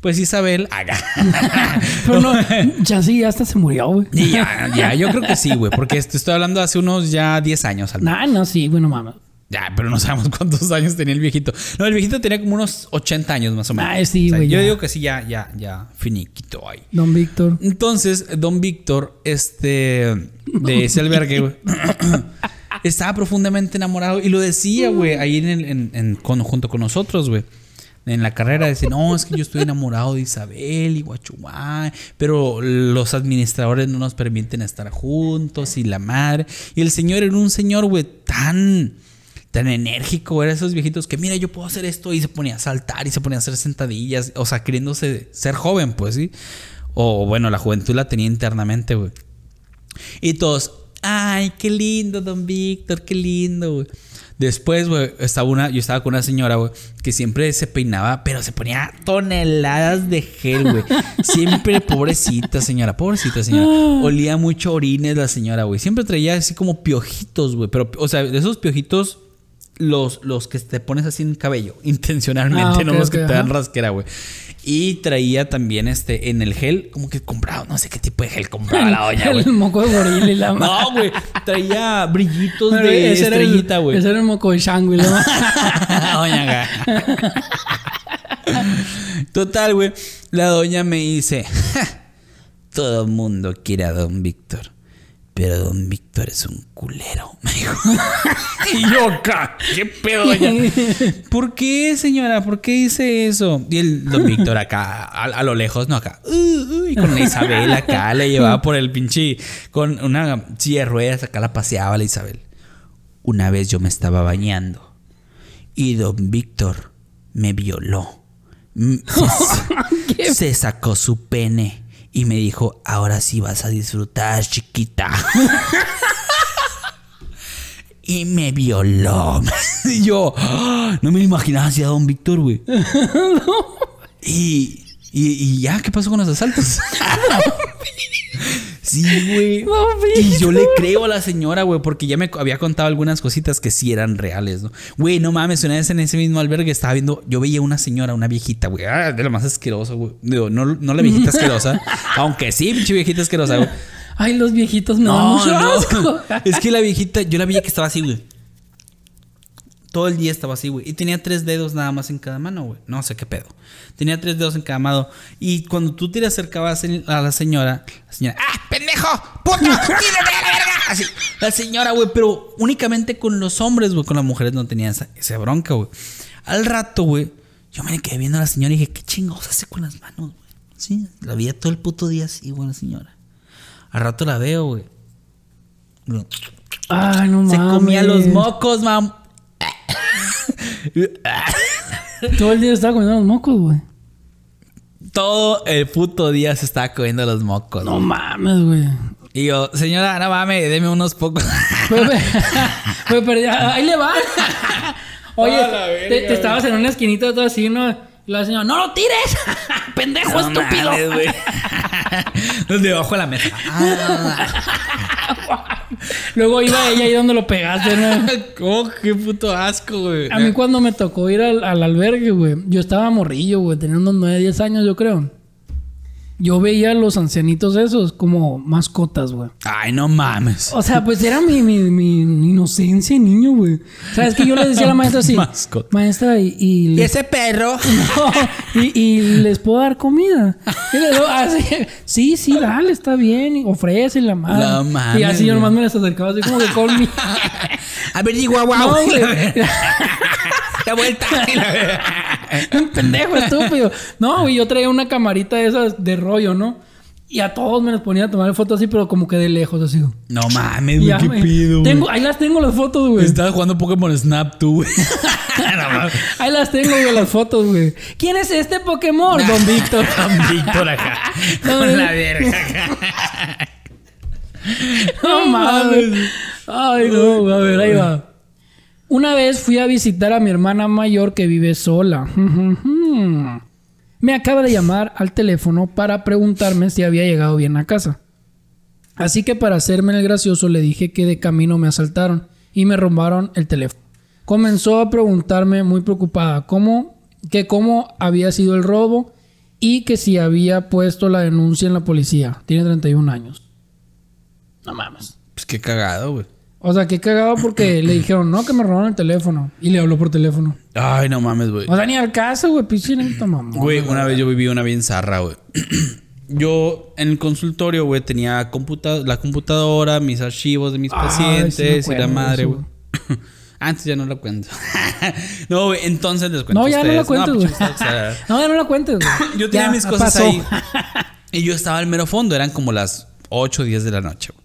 Pues Isabel, haga. Pero no, ya sí, ya hasta se murió, güey. Ya, ya, yo creo que sí, güey. Porque estoy hablando hace unos ya 10 años al menos. Nah, no, sí, bueno, mames. Ya, pero no sabemos cuántos años tenía el viejito. No, el viejito tenía como unos 80 años más o menos. Ay, sí, O sea, güey, Yo ya. digo que sí, ya, ya, ya, finiquito ahí. Don Víctor. Entonces, don Víctor, este, de ese albergue, güey, estaba profundamente enamorado y lo decía, güey, ahí en, el- en- en- con- junto con nosotros, güey. En la carrera decía, no, es que yo estoy enamorado de Isabel y Guachuay, pero los administradores no nos permiten estar juntos y la madre. Y el señor era un señor, güey, tan, tan enérgico, era esos viejitos que, mira, yo puedo hacer esto y se ponía a saltar y se ponía a hacer sentadillas, o sea, queriéndose ser joven, pues, ¿sí? O bueno, la juventud la tenía internamente, güey. Y todos, ay, qué lindo, don Víctor, qué lindo, güey. Después, güey, estaba una, yo estaba con una señora, güey, que siempre se peinaba, pero se ponía toneladas de gel, güey. Siempre, pobrecita señora, pobrecita señora. Olía mucho orines la señora, güey. Siempre traía así como piojitos, güey. Pero, o sea, de esos piojitos, los, los que te pones así en el cabello, intencionalmente, Ah, no los que te dan ajá. rasquera, güey. Y traía también este en el gel, como que compraba, no sé qué tipo de gel compraba la doña, güey. El moco de gorila y la. No, güey. Traía brillitos Pero de ese estrellita, güey. Ese era el moco de Shangri, ¿no? doña. Total, güey. La doña me dice: "Ja, Todo el mundo quiere a don Víctor. Pero don Víctor es un culero. Me dijo. y yo. ¿Qué pedo, doña? ¿Por qué, señora? ¿Por qué dice eso? Y el don Víctor acá, a, a lo lejos, no acá. "Uh, uh", y con la Isabel acá le llevaba por el pinche. Con una silla de ruedas acá la paseaba la Isabel. Una vez yo me estaba bañando y don Víctor me violó. Mm, Se, se sacó su pene y me dijo, ahora sí vas a disfrutar, chiquita. y me violó. y yo, ¡ah! no me lo imaginaba así a don Víctor, güey. y, y, y ya, ¿qué pasó con los asaltos? Sí, güey. No, y yo le creo a la señora, güey, porque ya me había contado algunas cositas que sí eran reales, ¿no? Güey, no mames, una vez en ese mismo albergue estaba viendo, yo veía una señora, una viejita, güey, ah, de lo más asqueroso, güey. Digo, no, no la viejita asquerosa, aunque sí, pinche viejita asquerosa, güey. Ay, los viejitos me dan No, mucho no. asco. Es que la viejita, yo la veía que estaba así, güey. Todo el día estaba así, güey. Y tenía tres dedos nada más en cada mano, güey. No sé qué pedo. Tenía tres dedos en cada mano. Y cuando tú te le acercabas a la señora, la señora, ¡ah, pendejo! ¡Puto! ¡Quítate a la verga! Así, la señora, güey, pero únicamente con los hombres, güey. Con las mujeres no tenía esa, esa bronca, güey. Al rato, güey, yo me quedé viendo a la señora y dije, ¿qué chingados hace con las manos, güey? Sí, la veía todo el puto día así, güey, la señora. Al rato la veo, güey. Ay, no mames. Se comía los mocos, mam. Todo el día estaba comiendo los mocos, güey. Todo el puto día se estaba comiendo los mocos. No mames, güey. Y yo, señora, no mames, deme unos pocos. Pero, pero, ahí le va. Oye, verga, te, estabas en una esquinita todo así, ¿no? Y la señora, ¡no lo tires! ¡Pendejo No estúpido! mames. Los debajo de la mesa. Luego iba ella ahí donde lo pegaste, ¿no? ¿Cómo? Qué puto asco, güey. A mí cuando me tocó ir al, al albergue, güey, yo estaba morrillo, güey, tenía unos 9, 10 años, yo creo. Yo veía a los ancianitos esos como mascotas, güey. Ay, no mames. O sea, pues era mi, mi, mi inocencia de niño, güey. ¿Sabes que Yo le decía a la maestra así, Mascota. maestra, y, y ese perro? No, y, y les puedo dar comida. Y luego, así, sí, sí, dale, está bien. Y ofrece la madre. No mames, Y así yo nomás me las acercaba así como que con mi. A ver, digo, guau, No, güey. La vuelta. Un pendejo estúpido. No, güey, yo traía una camarita de esas de rollo, ¿no? Y a todos me los ponía a tomar fotos así, pero como que de lejos, así. No mames, güey, qué me- pido, güey. Ahí las tengo las fotos, güey. Estaba jugando Pokémon Snap tú, güey. No. Ahí las tengo, güey, las fotos, güey. ¿Quién es este Pokémon? Don Víctor. Don Víctor acá. No, Con la verga acá. No mames. Ay, no, a ver, ahí va. Una vez fui a visitar a mi hermana mayor que vive sola. Me acaba de llamar al teléfono para preguntarme si había llegado bien a casa. Así que para hacerme el gracioso le dije que de camino me asaltaron y me robaron el teléfono. Comenzó a preguntarme muy preocupada cómo, que cómo había sido el robo y que si había puesto la denuncia en la policía. Tiene 31 años. No mames. Pues qué cagado, güey. O sea, qué cagado porque le dijeron, no, que me robaron el teléfono. Y le habló por teléfono. Ay, no mames, güey. O sea, ni al caso, güey, pinche mamón. Güey, una vez yo viví una bien zarra, güey. Yo en el consultorio, güey, tenía computa la computadora, mis archivos de mis pacientes sí y la madre, güey. Antes ya no la cuento. no, güey, entonces les cuento No, a ya no la ustedes. cuentes, güey. o sea, No, ya no la cuentes, güey. Yo tenía Ya, mis cosas pasó. ahí. Y yo estaba al mero fondo, eran como las 8 o 10 de la noche, güey.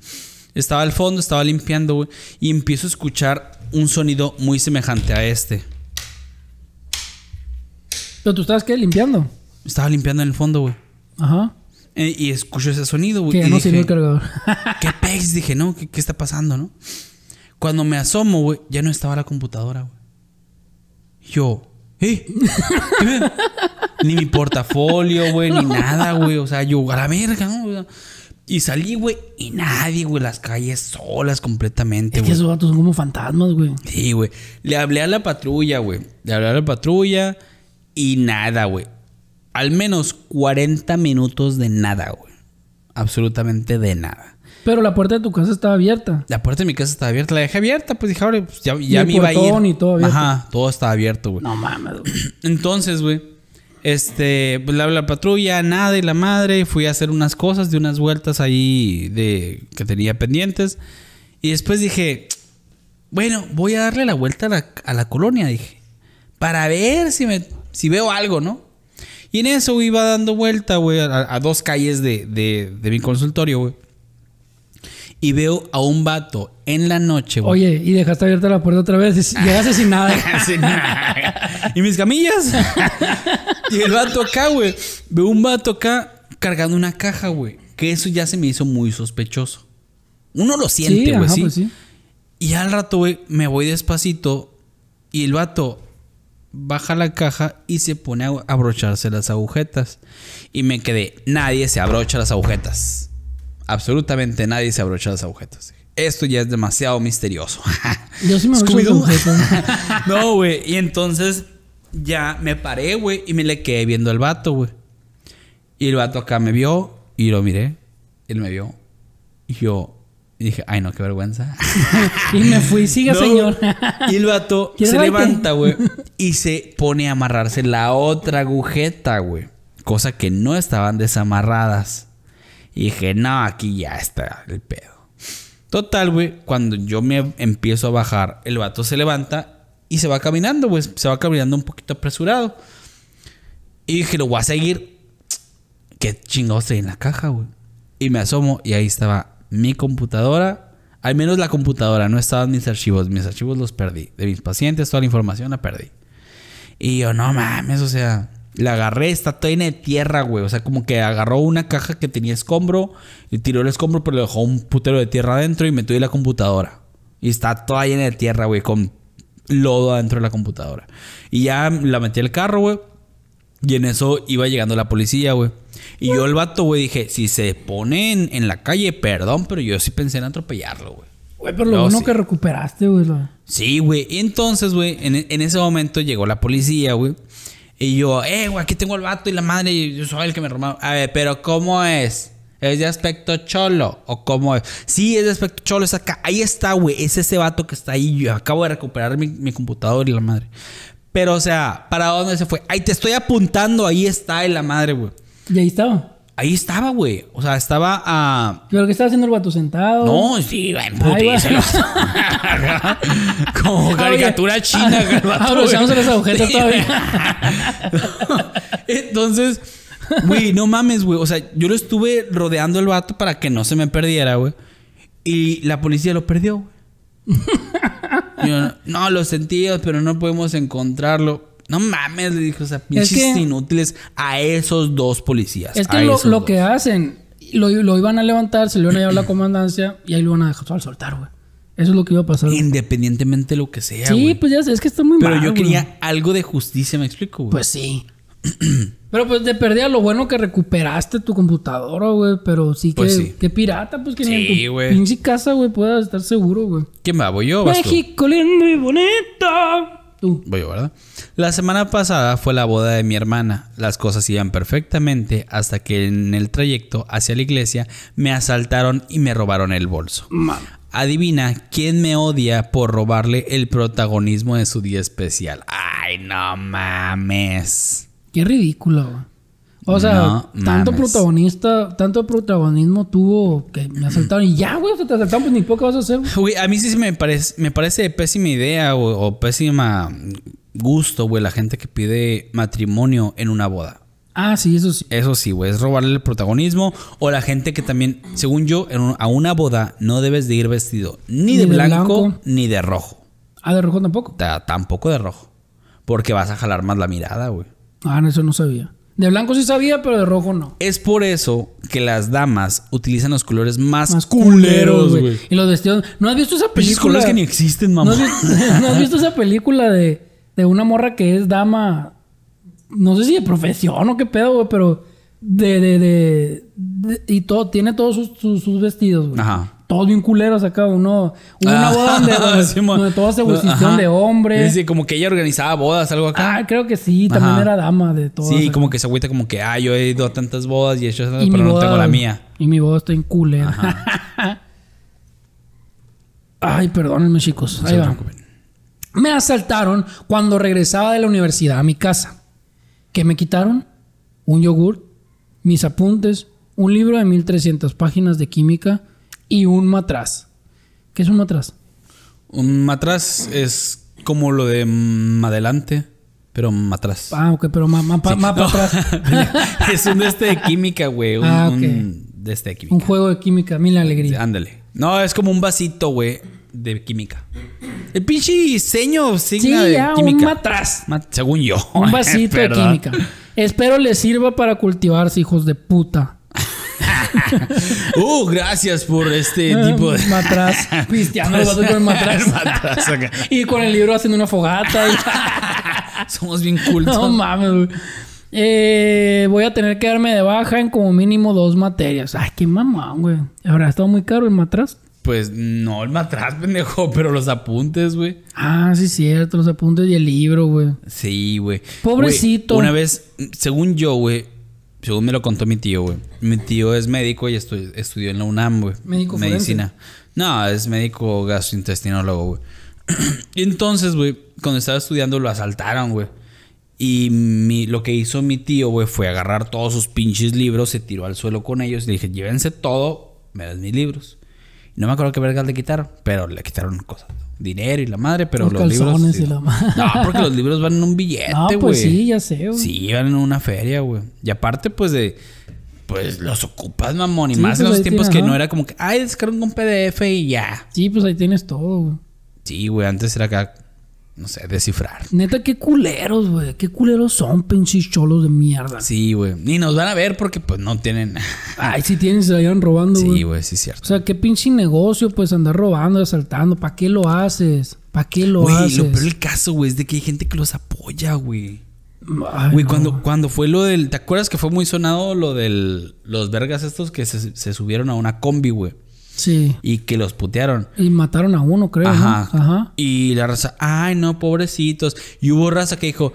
Estaba al fondo, estaba limpiando, güey. Y empiezo a escuchar un sonido muy semejante a este. Pero tú estabas, ¿qué? Limpiando. Estaba limpiando en el fondo, güey. Ajá. Eh, Y escucho ese sonido, güey. Que no sirve el cargador. ¿Qué pex? Dije, no, ¿qué, qué está pasando, no? Cuando me asomo, güey, ya no estaba la computadora, güey. Yo, ¿eh? Ni mi portafolio, güey, ni nada, güey. O sea, yo, a la verga, ¿no? Y salí, güey, y nadie, güey, las calles solas completamente, Es que güey. esos vatos son como fantasmas, güey. Sí, güey. Le hablé a la patrulla, güey. Le hablé a la patrulla y nada, güey. Al menos 40 minutos de nada, güey. Absolutamente de nada. Pero la puerta de tu casa estaba abierta. La puerta de mi casa estaba abierta, la dejé abierta, pues dije, ahora pues, ya, Y ya el me iba a ir. portón y todo abierto. Ajá, todo estaba abierto, güey. No mames, güey. Entonces, güey, este, pues le la patrulla, nada y la madre, fui a hacer unas cosas de unas vueltas ahí de que tenía pendientes. Y después dije, bueno, voy a darle la vuelta a la, a la colonia, dije, para ver si me si veo algo, ¿no? Y en eso iba dando vuelta, güey, a, a dos calles de, de, de mi consultorio, güey. Y veo a un vato en la noche, güey. Oye, y dejaste abierta la puerta otra vez. y Llegaste sin nada. Sin nada. y mis camillas. y el vato acá, güey. Veo un vato acá cargando una caja, güey. Que eso ya se me hizo muy sospechoso. Uno lo siente, güey, sí. pues sí. Y al rato, güey, me voy despacito. Y el vato baja la caja y se pone a abrocharse las agujetas. Y me quedé, nadie se abrocha las agujetas. absolutamente nadie se abrocha las agujetas. Esto ya es demasiado misterioso. Yo sí me abrocho las agujetas. no, güey. Y entonces ya me paré, güey, y me le quedé viendo al vato, güey. Y el vato acá me vio y lo miré. Él me vio. Y yo y dije, ay, no, qué vergüenza. Y me fui, siga, No, señor. Y el vato ¿Quiere se levanta, güey, y se pone a amarrarse la otra agujeta, güey. Cosa que no estaban desamarradas. Y dije, no, aquí ya está el pedo. Total, güey, cuando yo me empiezo a bajar, el vato se levanta y se va caminando, güey. Se va caminando un poquito apresurado. Y dije, lo voy a seguir. ¿Qué chingados trae en la caja, güey? Y me asomo y ahí estaba mi computadora. Al menos la computadora, no estaban mis archivos. Mis archivos los perdí. De mis pacientes, toda la información la perdí. Y yo, no mames, o sea, la agarré, está llena de tierra, güey. O sea, como que agarró una caja que tenía escombro y tiró el escombro, pero le dejó un putero de tierra adentro y metió ahí la computadora. Y está toda llena de tierra, güey, con lodo adentro de la computadora. Y ya la metí al carro, güey. Y en eso iba llegando la policía, güey. Y yo el vato, güey, dije, si se pone en, en la calle, perdón, pero yo sí pensé en atropellarlo, güey. Güey, pero lo No, bueno sí. que recuperaste, güey. Sí, güey. Y entonces, güey, en, en ese momento llegó la policía, güey. Y yo, eh, güey, aquí tengo el vato y la madre, y yo soy el que me robaron. A ver, pero ¿cómo es? ¿Es de aspecto cholo? ¿O cómo es? Sí, es de aspecto cholo, es acá. Ahí está, güey. Es ese vato que está ahí. Yo acabo de recuperar mi, mi computador y la madre. Pero, o sea, ¿para dónde se fue? Ahí te estoy apuntando, ahí está y la madre, güey. Y ahí estaba. Ahí estaba, güey. O sea, estaba a. ¿Pero qué estaba haciendo el vato sentado? No, sí, en putiza. Como caricatura china, güey, Abrochándose güey. las agujetas todavía. Entonces, güey, no mames, güey. O sea, yo lo estuve rodeando el vato para que no se me perdiera, güey. Y la policía lo perdió, güey. Yo, no, lo sentías, pero no podemos encontrarlo. No mames, le dijo, o sea, pinches que- inútiles a esos dos policías. Es que lo, que hacen, lo, lo iban a levantar, se lo iban a llevar a la comandancia y ahí lo iban a dejar soltar, güey. Eso es lo que iba a pasar. Independientemente de lo que sea, Sí, pues ya sé, es que está muy Pero mal, yo güey. quería algo de justicia, ¿me explico, güey? Pues sí. Pero pues de perdida lo bueno que recuperaste tu computadora, güey. Pero sí que... Pues sí. Que pirata, pues que ni Sí, en tu pinche casa, güey, puedas estar seguro, güey. ¿Quién va? ¿Voy yo? México lindo y bonito. Tú. Voy yo, ¿verdad? La semana pasada fue la boda de mi hermana. Las cosas iban perfectamente hasta que en el trayecto hacia la iglesia me asaltaron y me robaron el bolso. Mano. Adivina quién me odia por robarle el protagonismo de su día especial. Ay, no mames. Qué ridículo, güey. O sea, No tanto mames. protagonista, tanto protagonismo tuvo que me asaltaron y ya, güey, o sea, te asaltaron, pues ni poco vas a hacer, güey. A mí sí me parece, me parece pésima idea o, o pésima gusto, güey, la gente que pide matrimonio en una boda. Ah, sí, eso sí. Eso sí, güey, es robarle el protagonismo. O la gente que también, según yo, en un- a una boda no debes de ir vestido ni de, Ni de blanco, blanco. ni de rojo. Ah, de rojo tampoco. Ta- tampoco de rojo. Porque vas a jalar más la mirada, güey. Ah, no, eso no sabía. De blanco sí sabía, pero de rojo no. Es por eso que las damas utilizan los colores más, Más culeros, güey. Y los vestidos. ¿No has visto esa Pinches película? colores que ni existen, ¿No mamá. has, visto, ¿no has visto esa película de, de una morra que es dama? No sé si de profesión o qué pedo, güey, pero de, de, de, de- y todo, tiene todos sus, sus, sus vestidos, güey. Ajba. Todos bien culeros acá, uno. Una Ah, boda donde, donde, sí, donde todos se vistieron de hombre. Sí, sí, como que ella organizaba bodas, algo acá. Ah, creo que sí, también Ajá. era dama de todas. sí, como que se agüita como que, ah, yo he ido a tantas bodas y he hecho esas, Y pero no tengo la mía. Y mi boda está en culera. Ay, perdónenme, chicos. Ahí va. Me asaltaron cuando regresaba de la universidad a mi casa. ¿Qué me quitaron? Un yogur, mis apuntes, un libro de 1300 páginas de química y un matraz. ¿Qué es un matraz? Un matraz es como lo de mm, adelante, pero matraz. Ah, ok, pero más Sí. para No. atrás. es un de este de química, güey. Un, Ah, ok. un de este de química. Un juego de química, mil alegría. Ándale. No, es como un vasito, güey, de química. El pinche diseño Sí, signa de ya, un química. matraz. Ma- según yo. Un vasito de química. Espero les sirva para cultivarse, hijos de puta. Uh, gracias por este Ah, tipo de. Matraz. Pisteando vato con el matraz. El matraz acá. y con el libro haciendo una fogata. y- Somos bien cultos. no mames, güey. Eh, voy a tener que darme de baja en como mínimo dos materias. Ay, qué mamón, güey. ¿Habrá estado muy caro el matraz? Pues no el matraz, pendejo, pero los apuntes, güey. Ah, sí, cierto, los apuntes y el libro, güey. Sí, güey. Pobrecito. Una vez, según yo, güey, según me lo contó mi tío, güey. Mi tío es médico y estu- estudió en la UNAM, güey. Médico Medicina. No, es médico gastrointestinólogo, güey. y entonces, güey, cuando estaba estudiando lo asaltaron, güey. Y mi, lo que hizo mi tío, güey, fue agarrar todos sus pinches libros, se tiró al suelo con ellos. Le dije, llévense todo, me das mis libros. Y no me acuerdo qué vergas le quitaron, pero le quitaron cosas. Dinero y la madre, pero Los los, libros. y la madre. No, porque los libros van en un billete, No, güey. pues sí, ya sé, güey. Sí, van en una feria, güey. Y aparte, pues de. Pues los ocupas, mamón. Y Sí, más pues, en los ahí tiempos que no era como que, ay, descargo un PDF y ya. Sí, pues ahí tienes todo, güey. Sí, güey, antes era acá, no sé, descifrar. Neta, qué culeros, güey. Qué culeros son, pinches cholos de mierda. Sí, güey. Ni nos van a ver porque, pues, no tienen. Ay, si tienen, se vayan robando, güey. Sí, güey, sí, es O cierto. sea, qué pinche negocio, pues andar robando, asaltando. ¿Para qué lo haces? ¿Para qué lo Güey, haces? lo peor del caso, güey, es de que hay gente que los apoya, güey. Güey, no. cuando, cuando fue lo del. ¿Te acuerdas que fue muy sonado lo del. Los vergas estos que se, se subieron a una combi, güey? Sí. Y que los putearon. Y mataron a uno, creo. Ajá. ¿no? Ajá. Y la raza, ay, no, pobrecitos. Y hubo raza que dijo,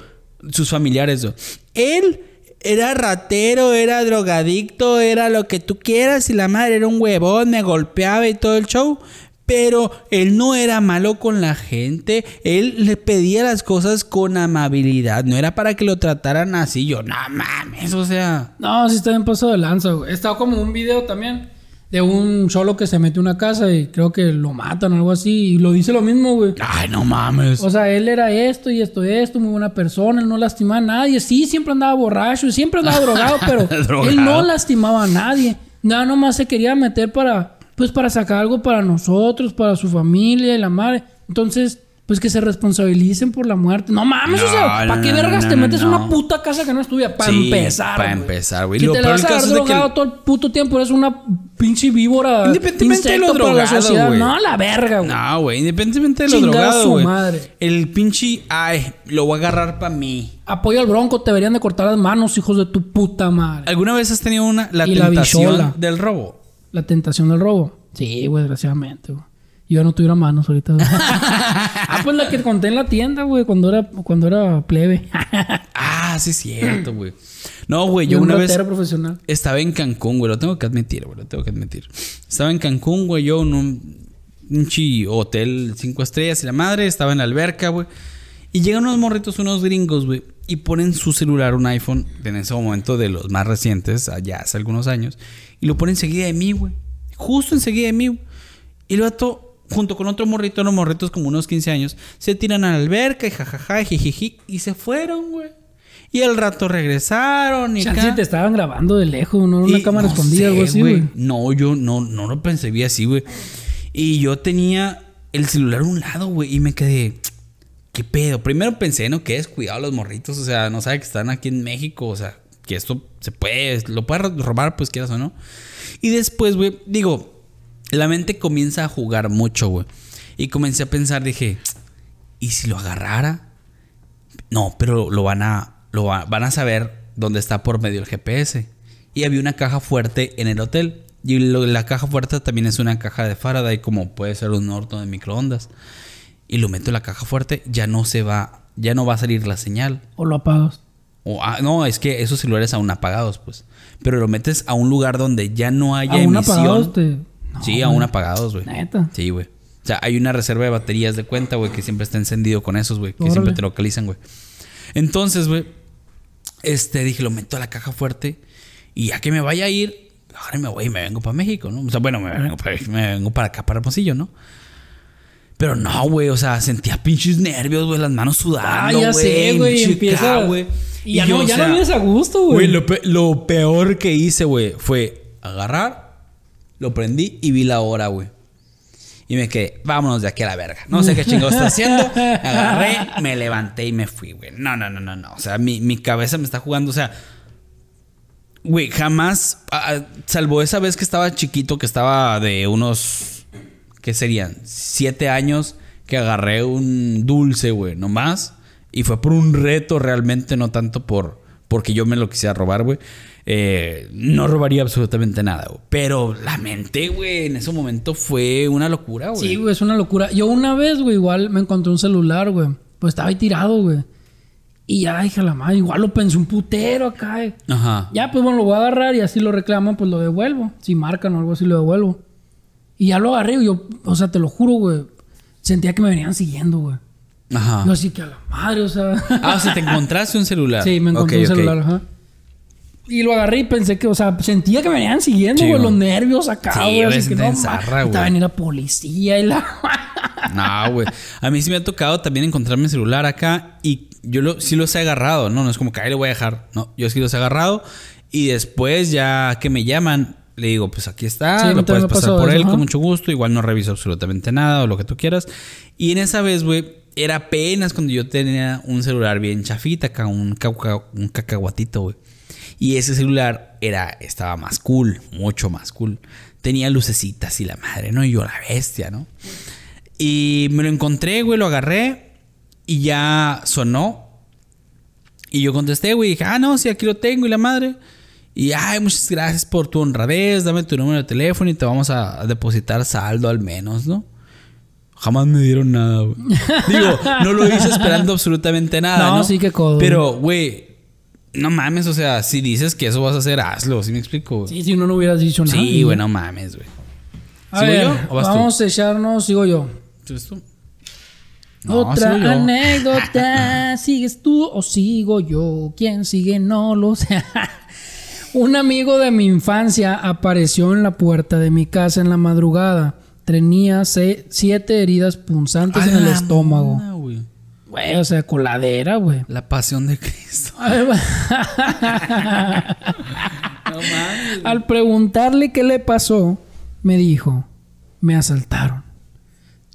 sus familiares, ¿no? él era ratero, era drogadicto, era lo que tú quieras. Y la madre era un huevón, me golpeaba y todo el show. Pero él no era malo con la gente. Él le pedía las cosas con amabilidad. No era para que lo trataran así. Yo, no mames, o sea. No, sí está bien pasado de lanza, güey. Estaba como un video también de un cholo que se mete a una casa y creo que lo matan o algo así. Y lo dice lo mismo, güey. Ay, no mames. O sea, él era esto y esto y esto, muy buena persona, él no lastimaba a nadie. Sí, siempre andaba borracho siempre andaba drogado, pero Drogado. él no lastimaba a nadie. Nada, nomás se quería meter para, pues para sacar algo para nosotros, para su familia y la madre. Entonces, pues que se responsabilicen por la muerte. No mames, o No, sea, no, ¿para qué vergas no, te metes en una puta casa que no es tuya? Para Sí, empezar. para empezar, güey. Lo te la vas a dar que drogado todo el puto tiempo. Eres una pinche víbora. Independientemente de lo drogado, güey. No, la verga, güey. No, güey, independientemente de lo Chingar drogado, su güey. madre. El pinche, ay, lo voy a agarrar para mí. Apoyo al bronco, te deberían de cortar las manos, hijos de tu puta madre. ¿Alguna vez has tenido una la Y tentación del robo? La tentación del robo. Sí, güey, desgraciadamente, güey. Yo no tuviera manos ahorita. ah, pues la que conté en la tienda, güey, cuando era, cuando era plebe. Ah, sí es cierto, güey. No, güey, yo Yo un una vez profesional. estaba en Cancún, güey, lo tengo que admitir, güey, lo tengo que admitir. Estaba en Cancún, güey, yo en un pinche hotel cinco estrellas y la madre, estaba en la alberca, güey. Y llegan unos morritos, unos gringos, güey, y ponen su celular, un iPhone, en ese momento de los más recientes, allá hace algunos años, y lo ponen enseguida de mí, güey. Justo enseguida de mí. Y el vato, junto con otro morrito, unos morritos como unos 15 años, se tiran a la alberca y jajaja, jijiji, y se fueron, güey. Y al rato regresaron y Chance te estaban grabando de lejos, no era una Y cámara no escondida, algo así, güey. No, yo no, no lo pensé así, güey. Y yo tenía el celular a un lado, güey, y me quedé. ¿Qué pedo? Primero pensé, ¿no? Que es cuidado a los morritos, o sea, no sabe que están aquí en México, o sea, que esto se puede, lo puede robar, pues quieras o no. Y después, güey, digo, la mente comienza a jugar mucho, güey. Y comencé a pensar, dije, ¿y si lo agarrara? No, pero lo van a, lo va- van a saber dónde está por medio del GPS. Y había una caja fuerte en el hotel. Y lo- la caja fuerte también es una caja de Faraday, como puede ser un horno de microondas. Y lo meto en la caja fuerte, ya no se va, ya no va a salir la señal. O lo apagas. O, ah, no, es que esos celulares aún apagados, pues. Pero lo metes a un lugar donde ya no haya Aún emisión. apagados te... No, sí, güey. aún apagados, güey. Neta. Sí, güey. O sea, hay una reserva de baterías de cuenta, güey, que siempre está encendido con esos, güey, que Órale. siempre te localizan, güey. Entonces, güey, este, dije, lo meto a la caja fuerte y ya que me vaya a ir, ahora me voy y me vengo para México, ¿no? O sea, bueno, me vengo, para, me vengo para acá, para Hermosillo, ¿no? Pero no, güey, o sea, sentía pinches nervios, güey, las manos sudando, Ah, güey. ya sé, güey. pinche Empieza... güey. Y ya, yo, no, o ya sea, no a gusto, Güey, güey. lo, pe- lo peor que hice, güey, fue agarrar, lo prendí y vi la hora, güey. Y me quedé, vámonos de aquí a la verga. No sé qué chingo está haciendo. Agarré, me levanté y me fui, güey. No, no, no, no, no. O sea, mi, mi cabeza me está jugando. O sea, güey, jamás, salvo esa vez que estaba chiquito, que estaba de unos, ¿qué serían? Siete años, que agarré un dulce, güey, nomás. Y fue por un reto realmente, no tanto por, porque yo me lo quisiera robar, güey. Eh, no robaría absolutamente nada, güey. Pero la mente, güey, en ese momento fue una locura, güey. Sí, güey, es una locura. Yo una vez, güey, igual me encontré un celular, güey. Pues estaba ahí tirado, güey. Y ya dije la madre, igual lo pensé un putero acá. eh. Ajá. Ya, pues bueno, lo voy a agarrar y así lo reclaman, pues lo devuelvo. Si marcan o algo así, lo devuelvo. Y ya lo agarré, y yo, o sea, te lo juro, güey. Sentía que me venían siguiendo, güey. Ajá. Yo así que a la madre, o sea. Ah, o sea, te encontraste un celular. sí, me encontré un celular, ajá. Y lo agarré y pensé que, o sea, sentía que me venían siguiendo, Sí, güey, los nervios acá, Sí, güey. güey, así que no, enzarra, ma- güey. Estaba la policía y la. No, güey. A mí sí me ha tocado también encontrar mi celular acá y yo lo, sí los he agarrado, ¿no? No es como que ahí le voy a dejar. No, yo sí los he agarrado y después ya que me llaman, le digo, pues aquí está, Sí, lo puedes pasar pasó por él ajá. con mucho gusto. Igual no reviso absolutamente nada o lo que tú quieras. Y en esa vez, güey, era apenas cuando yo tenía un celular bien chafita acá, un, un cacahuatito, güey. Y ese celular era, estaba más cool, mucho más cool. Tenía lucecitas y la madre, ¿no? Y yo la bestia, ¿no? Y me lo encontré, güey, lo agarré y ya sonó. Y yo contesté, güey, dije, ah, no, sí, aquí lo tengo y la madre. Y, ay, muchas gracias por tu honradez, dame tu número de teléfono y te vamos a depositar saldo al menos, ¿no? Jamás me dieron nada, güey. Digo, no lo hice esperando absolutamente nada, No, ¿no? sí que codo, Pero, güey, no mames, o sea, si dices que eso vas a hacer, hazlo, ¿sí me explico? Sí, si uno no hubiera dicho nada. Sí, güey, no mames, güey. A ¿Sigo ver, yo o vas tú? vamos a echarnos, sigo yo. ¿Sigues tú? No, Otra sigo yo. anécdota. ¿Sigues tú o sigo yo? ¿Quién sigue? No lo sé. Un amigo de mi infancia apareció en la puerta de mi casa en la madrugada. Tenía siete heridas punzantes en el estómago. mona, güey. O sea, coladera, güey. La pasión de Cristo. No mames. Al preguntarle qué le pasó, me dijo, me asaltaron.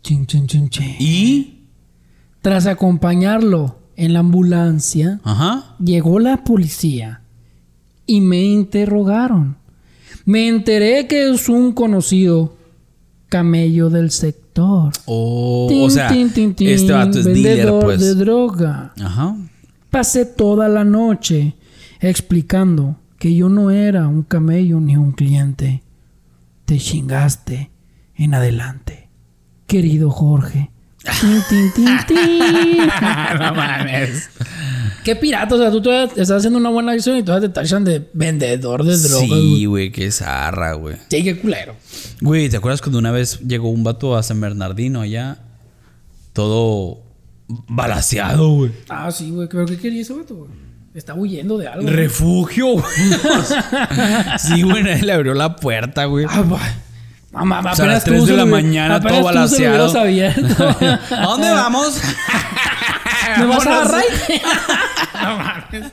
Chin, chin, chin, chin. ¿Y? Tras acompañarlo en la ambulancia, Ajá. llegó la policía y me interrogaron. Me enteré que es un conocido camello del Oh, Tin, o sea, tin, tin, tin, este vato es dealer, pues. de droga. Ajá. Pasé toda la noche explicando que yo no era un camello ni un cliente. Te chingaste en adelante, querido Jorge. Tin. no mames. Qué pirata, o sea, tú todavía estás haciendo una buena acción y todavía te tachan de vendedor de drogas. Sí, güey. qué zarra, güey. Sí, qué culero. Güey, ¿te acuerdas cuando una vez llegó un vato a San Bernardino allá? Todo balaseado, güey. Ah, sí, güey. Creo que quería ese vato, güey. Está huyendo de algo. Refugio, güey. sí, güey, nadie le abrió la puerta, güey. Ah, güey. Mamá, O sea, a las apenas tú 3 de la mañana, todo abierto. ¿A dónde vamos? ¿Me vas a agarrar? No mames.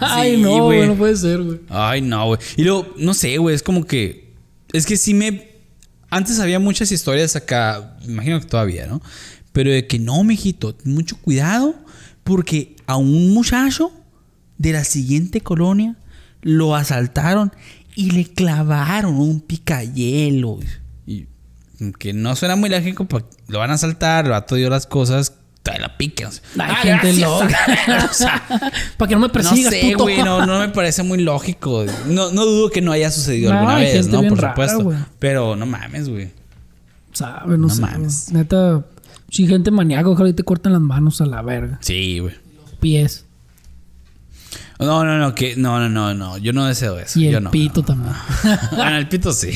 Ay, Sí, no, güey. no puede ser, güey. Ay, no, güey. Y luego, no sé, güey, es como que. Es que sí me. Antes había muchas historias acá, me imagino que todavía, ¿no? Pero de que no, mijito, mucho cuidado, porque a un muchacho de la siguiente colonia lo asaltaron y le clavaron un picayelo. Y que no suena muy lógico, pues lo van a asaltar, el vato dio las cosas, te la piquen. Hay "Ah, gente gracias". loca. O sea, Para que no me persigas, no sé, puto. güey, no, no me parece muy lógico. No, no dudo que no haya sucedido alguna vez, ¿no? Por rara, supuesto. Pero no mames, güey. Sabe, no, No sé. mames. Neta, si gente maníaca, ojalá y te corten las manos a la verga. Sí, güey. Pies. No, no, no, que no, no, no, no. Yo no deseo eso. Y yo el no, pito no. también. Bueno, el pito sí.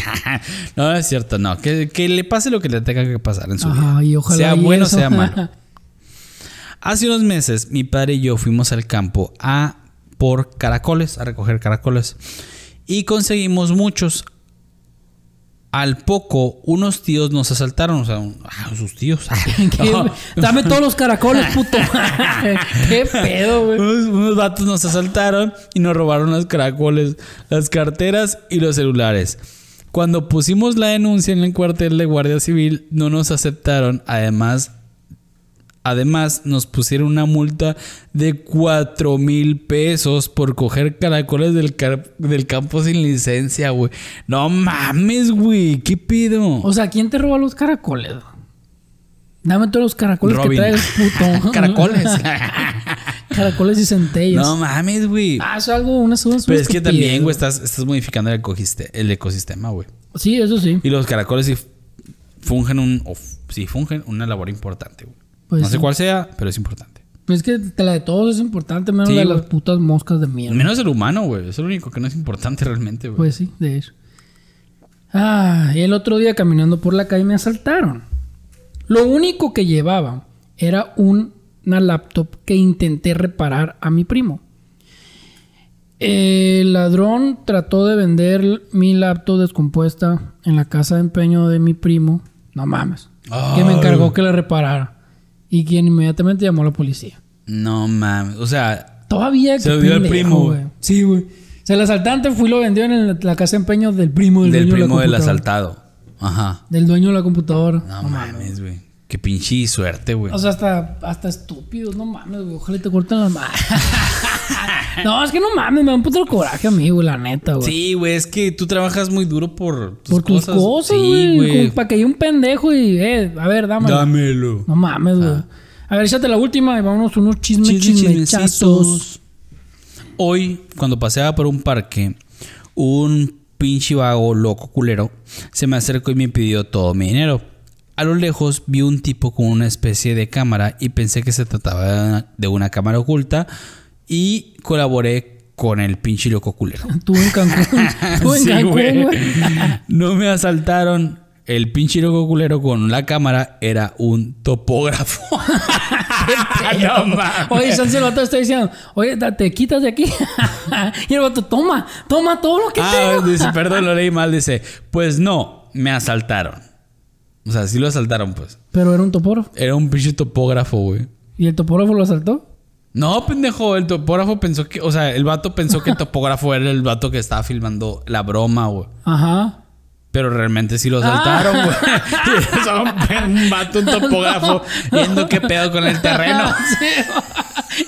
no, no es cierto, no. Que, que le pase lo que le tenga que pasar en su Ajá, vida. y ojalá sea y bueno, eso. sea malo. Hace unos meses, mi padre y yo fuimos al campo a por caracoles, a recoger caracoles. Y conseguimos muchos. Al poco, unos tíos nos asaltaron. O sea, un- ah, sus tíos. Dame todos los caracoles, puto. Qué pedo, güey. Unos, unos vatos nos asaltaron y nos robaron los caracoles, las carteras y los celulares. Cuando pusimos la denuncia en el cuartel de Guardia Civil, no nos aceptaron. Además, además nos pusieron una multa de 4 mil pesos por coger caracoles del, del campo sin licencia, güey. No mames, güey. ¿Qué pido? O sea, ¿quién te roba los caracoles? Dame todos los caracoles Robin. que traes, puto. Caracoles. caracoles y centellas. No mames, güey. Ah, eso es algo, una, una Pero es que también, güey, estás, estás modificando el, el ecosistema, güey. Sí, eso sí. Y los caracoles sí fungen un... o sí, fungen una labor importante, güey. Pues no sé cuál sea, pero es importante. Pues es que la de todos es importante, menos Sí, la de las putas moscas de mierda. Menos el humano, güey. Es el único que no es importante realmente, güey. Pues sí, de hecho. Ah, y el otro día caminando por la calle me asaltaron. Lo único que llevaba era un- una laptop que intenté reparar a mi primo. El ladrón trató de vender mi laptop descompuesta en la casa de empeño de mi primo. No mames. Que me encargó que la reparara. Y quien inmediatamente llamó a la policía. No mames. O sea, Todavía Se lo dio al primo, güey. Sí, güey. O sea, el asaltante fue y lo vendió en la casa de empeño del primo del, del dueño de la primo del asaltado. Ajá. Del dueño de la computadora. No, mames, güey. Qué pinche suerte, güey. O sea, hasta, hasta estúpidos, no mames, güey. Ojalá te corten las manos. no, es que no mames, me da un puto coraje a mí, güey, la neta, güey. Sí, güey, es que tú trabajas muy duro por tus Por tus cosas, Sí, güey. Para que haya un pendejo y, eh, a ver, dámelo. Dámelo. No mames, güey. A ver, échate la última y vámonos unos chismes, Chismes, chismechazos. Hoy, cuando paseaba por un parque, un pinche vago loco culero se me acercó y me pidió todo mi dinero. A lo lejos vi un tipo con una especie de cámara y pensé que se trataba de una cámara oculta y colaboré con el pinche loco culero. Tú en Cancún. Tú en Sí, Cancún, güey. güey. No me asaltaron. El pinche loco culero con la cámara era un topógrafo. no. Oye, Chance el vato está diciendo, oye, te quitas de aquí. y el vato, toma, toma todo lo que Ah, tengo. dice, perdón, lo leí mal. Dice, pues no, me asaltaron. O sea, sí lo asaltaron, pues. Pero era un topógrafo. Era un pinche topógrafo, güey. ¿Y el topógrafo lo asaltó? No, pendejo, el topógrafo pensó que, o sea, el vato pensó que el topógrafo era el vato que estaba filmando la broma, güey. Ajá. Pero realmente sí lo asaltaron, güey. Y son un vato, un topógrafo, viendo qué pedo con el terreno.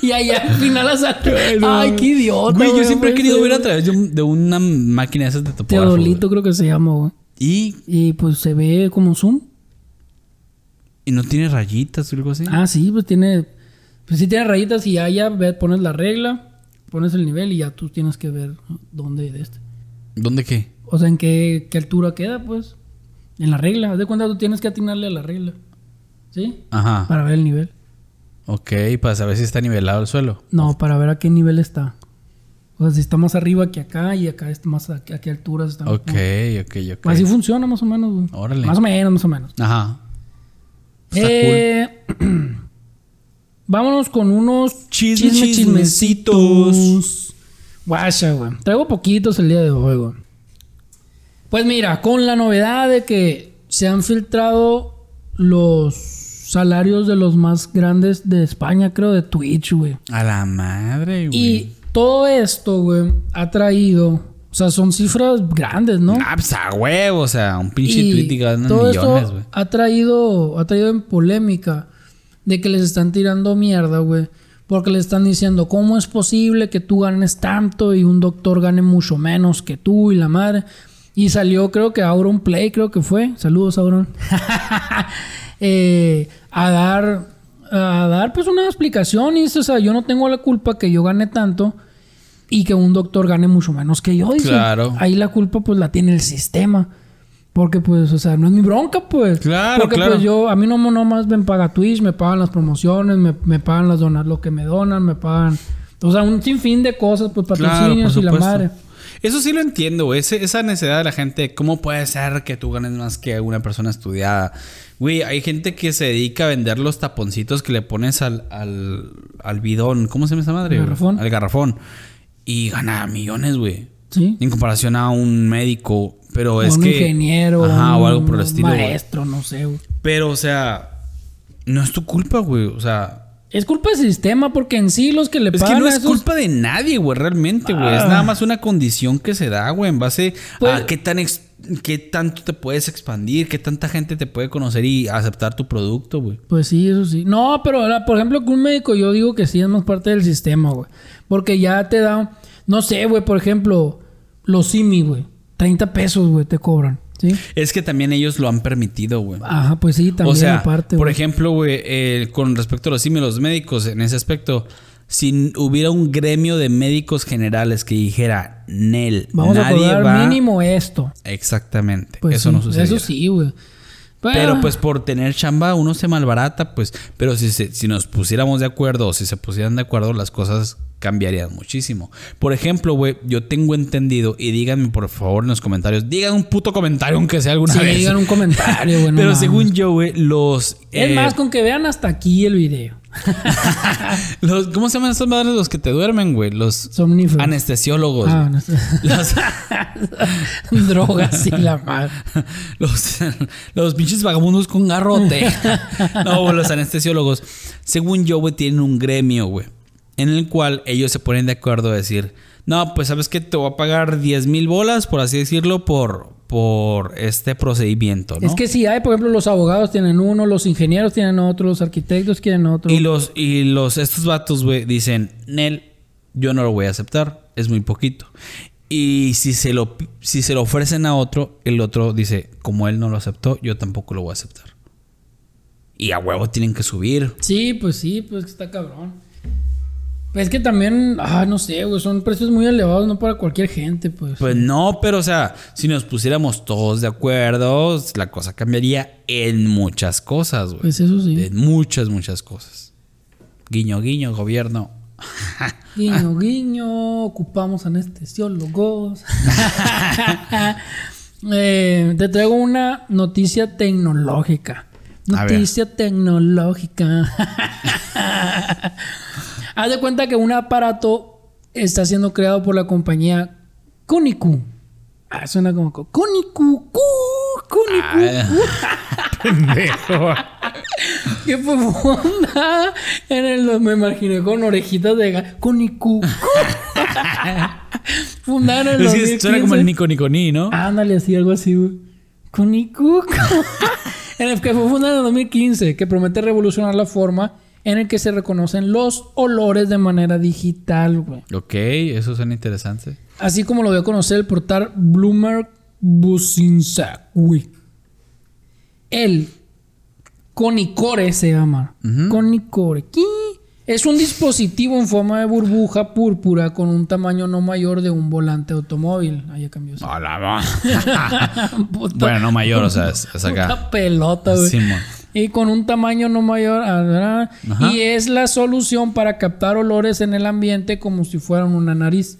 Y ahí al final asaltó. Ay, qué idiota. Güey, yo siempre he querido ver a través de, un- de una máquina de esas de topógrafo. Teodolito güey. creo que se llama, güey. Y, Y pues se ve como zoom. y no tiene rayitas o algo así. Ah, sí, pues tiene. Pues sí tiene rayitas y ya, ya pones la regla, pones el nivel y ya tú tienes que ver dónde de este. ¿Dónde qué? O sea, en qué, qué altura queda, pues. En la regla. Haz de cuenta tú tienes que atinarle a la regla. ¿Sí? Ajá. Para ver el nivel. Ok, para saber si está nivelado el suelo. No, para ver a qué nivel está. O sea, si está más arriba que acá y acá está más a, a qué alturas está. Ok, ok, ok. Así funciona más o menos, güey. Órale. Más o menos, más o menos. Ajá. Está Eh, Vámonos con unos Chisme, chisme- chismecitos. Guacha, güey. Traigo poquitos el día de hoy, güey. Pues mira, con la novedad de que se han filtrado los salarios de los más grandes de España, creo, de Twitch, güey. A la madre, güey. Y todo esto, güey, ha traído. O sea, son cifras grandes, ¿no? Ah, pues a huevo, o sea, un pinche tweet y ganan millones, güey. ha traído, ha traído en polémica de que les están tirando mierda, güey. Porque le están diciendo, ¿cómo es posible que tú ganes tanto y un doctor gane mucho menos que tú y la madre? Y salió, creo que Auron Play, creo que fue. Saludos, Auron. Eh, a dar, a dar pues una explicación. Y dice, o sea, yo no tengo la culpa que yo gane tanto y que un doctor gane mucho menos que yo. Dice, Claro. Ahí la culpa pues la tiene el sistema. Porque pues, o sea, no es mi bronca, pues. Claro, Porque claro. pues yo, a mí no no más me paga Twitch, me pagan las promociones, me, me pagan las donas, lo que me donan, me pagan. O sea, un sinfín de cosas, pues Claro, patrocinios por y la madre. Eso sí lo entiendo, güey. Esa necesidad de la gente. ¿Cómo puede ser que tú ganes más que una persona estudiada? Güey, hay gente que se dedica a vender los taponcitos que le pones al, al, al bidón. ¿Cómo se llama esa madre? Garrafón? Al garrafón. Y gana millones, güey. Sí. En comparación a un médico. Pero O es un que. ingeniero. Ajá, o un algo por el estilo. Maestro, no sé, güey. Pero, o sea. No es tu culpa, güey. O sea. Es culpa del sistema porque en sí los que le Es pagan que no es esos- culpa de nadie, güey, realmente, güey. Es Ah. nada más una condición que se da, güey, en base Pues- a qué tan ex- qué tanto te puedes expandir, qué tanta gente te puede conocer y aceptar tu producto, güey. Pues sí, eso sí. No, pero ahora, por ejemplo, que un médico yo digo que sí es más parte del sistema, güey. Porque ya te da, no sé, güey, por ejemplo, los SIMI, güey. 30 pesos, güey, te cobran. ¿Sí? Es que también ellos lo han permitido, güey. Ajá, pues sí, también O sea, aparte, por ejemplo, güey, eh, con respecto a los símiles médicos, en ese aspecto, si hubiera un gremio de médicos generales que dijera, Nel, Vamos a nadie cobrar va. mínimo esto. Exactamente. Pues eso sí, no sucede. Eso sí, güey. Pero pues por tener chamba uno se malbarata, pues. Pero si, se- si nos pusiéramos de acuerdo o si se pusieran de acuerdo, las cosas cambiarían muchísimo. Por ejemplo, güey, yo tengo entendido, y díganme por favor en los comentarios, digan un puto comentario aunque sea alguna Sí, vez. digan un comentario, güey. Pero según yo, güey, los... Es eh, más, con que vean hasta aquí el video. los- ¿Cómo se llaman estos madres los que te duermen, güey? Los Somníferos. anestesiólogos. Ah, güey. no sé. Los, Drogas y la madre. los, los pinches vagabundos con garrote. no, güey, los anestesiólogos. Según yo, güey, tienen un gremio, güey. En el cual ellos se ponen de acuerdo a decir, no, pues sabes que te voy a pagar 10 mil bolas, por así decirlo, por, por este procedimiento, ¿no? Es que si hay, por ejemplo, los abogados tienen uno, los ingenieros tienen otro, los arquitectos tienen otro. Y los, y los, estos vatos, güey, dicen, Nel, yo no lo voy a aceptar, es muy poquito. Y si se lo, si se lo ofrecen a otro, el otro dice, como él no lo aceptó, yo tampoco lo voy a aceptar. Y a huevo tienen que subir. Sí, pues sí, pues está cabrón. Pues es que también, ah, no sé, güey, son precios muy elevados, no para cualquier gente, pues. Pues no, pero o sea, si nos pusiéramos todos de acuerdo, la cosa cambiaría en muchas cosas, güey. Pues eso sí. En muchas, muchas cosas. Guiño, guiño, gobierno. Guiño, guiño, ocupamos anestesiólogos. Eh, te traigo una noticia tecnológica. Noticia tecnológica. Haz de cuenta que un aparato está siendo creado por la compañía Koniku. Ah, suena como co- Koniku. cu, Koniku. Pendejo. Que fue fundada en el. Me imaginé con orejitas de cu. fundada en el Es que 2015. suena como el Nico Nico Ni, ¿no? Ándale, así, algo así, güey. Koniku. en el que fue fundada en el 2015, que promete revolucionar la forma en el que se reconocen los olores de manera digital, güey. Ok, eso suena interesante. Así como lo dio a conocer el portal Bloomberg Business güey. El Conicore se llama. Conicore. ¿Qué? Es un dispositivo en forma de burbuja púrpura con un tamaño no mayor de un volante automóvil. Ahí ya cambió. Hola, bueno, no mayor, o sea, es, es acá. Puta pelota, güey. Simón. Y con un tamaño no mayor. ah, ¿verdad? Ajá. Y es la solución para captar olores en el ambiente como si fueran una nariz.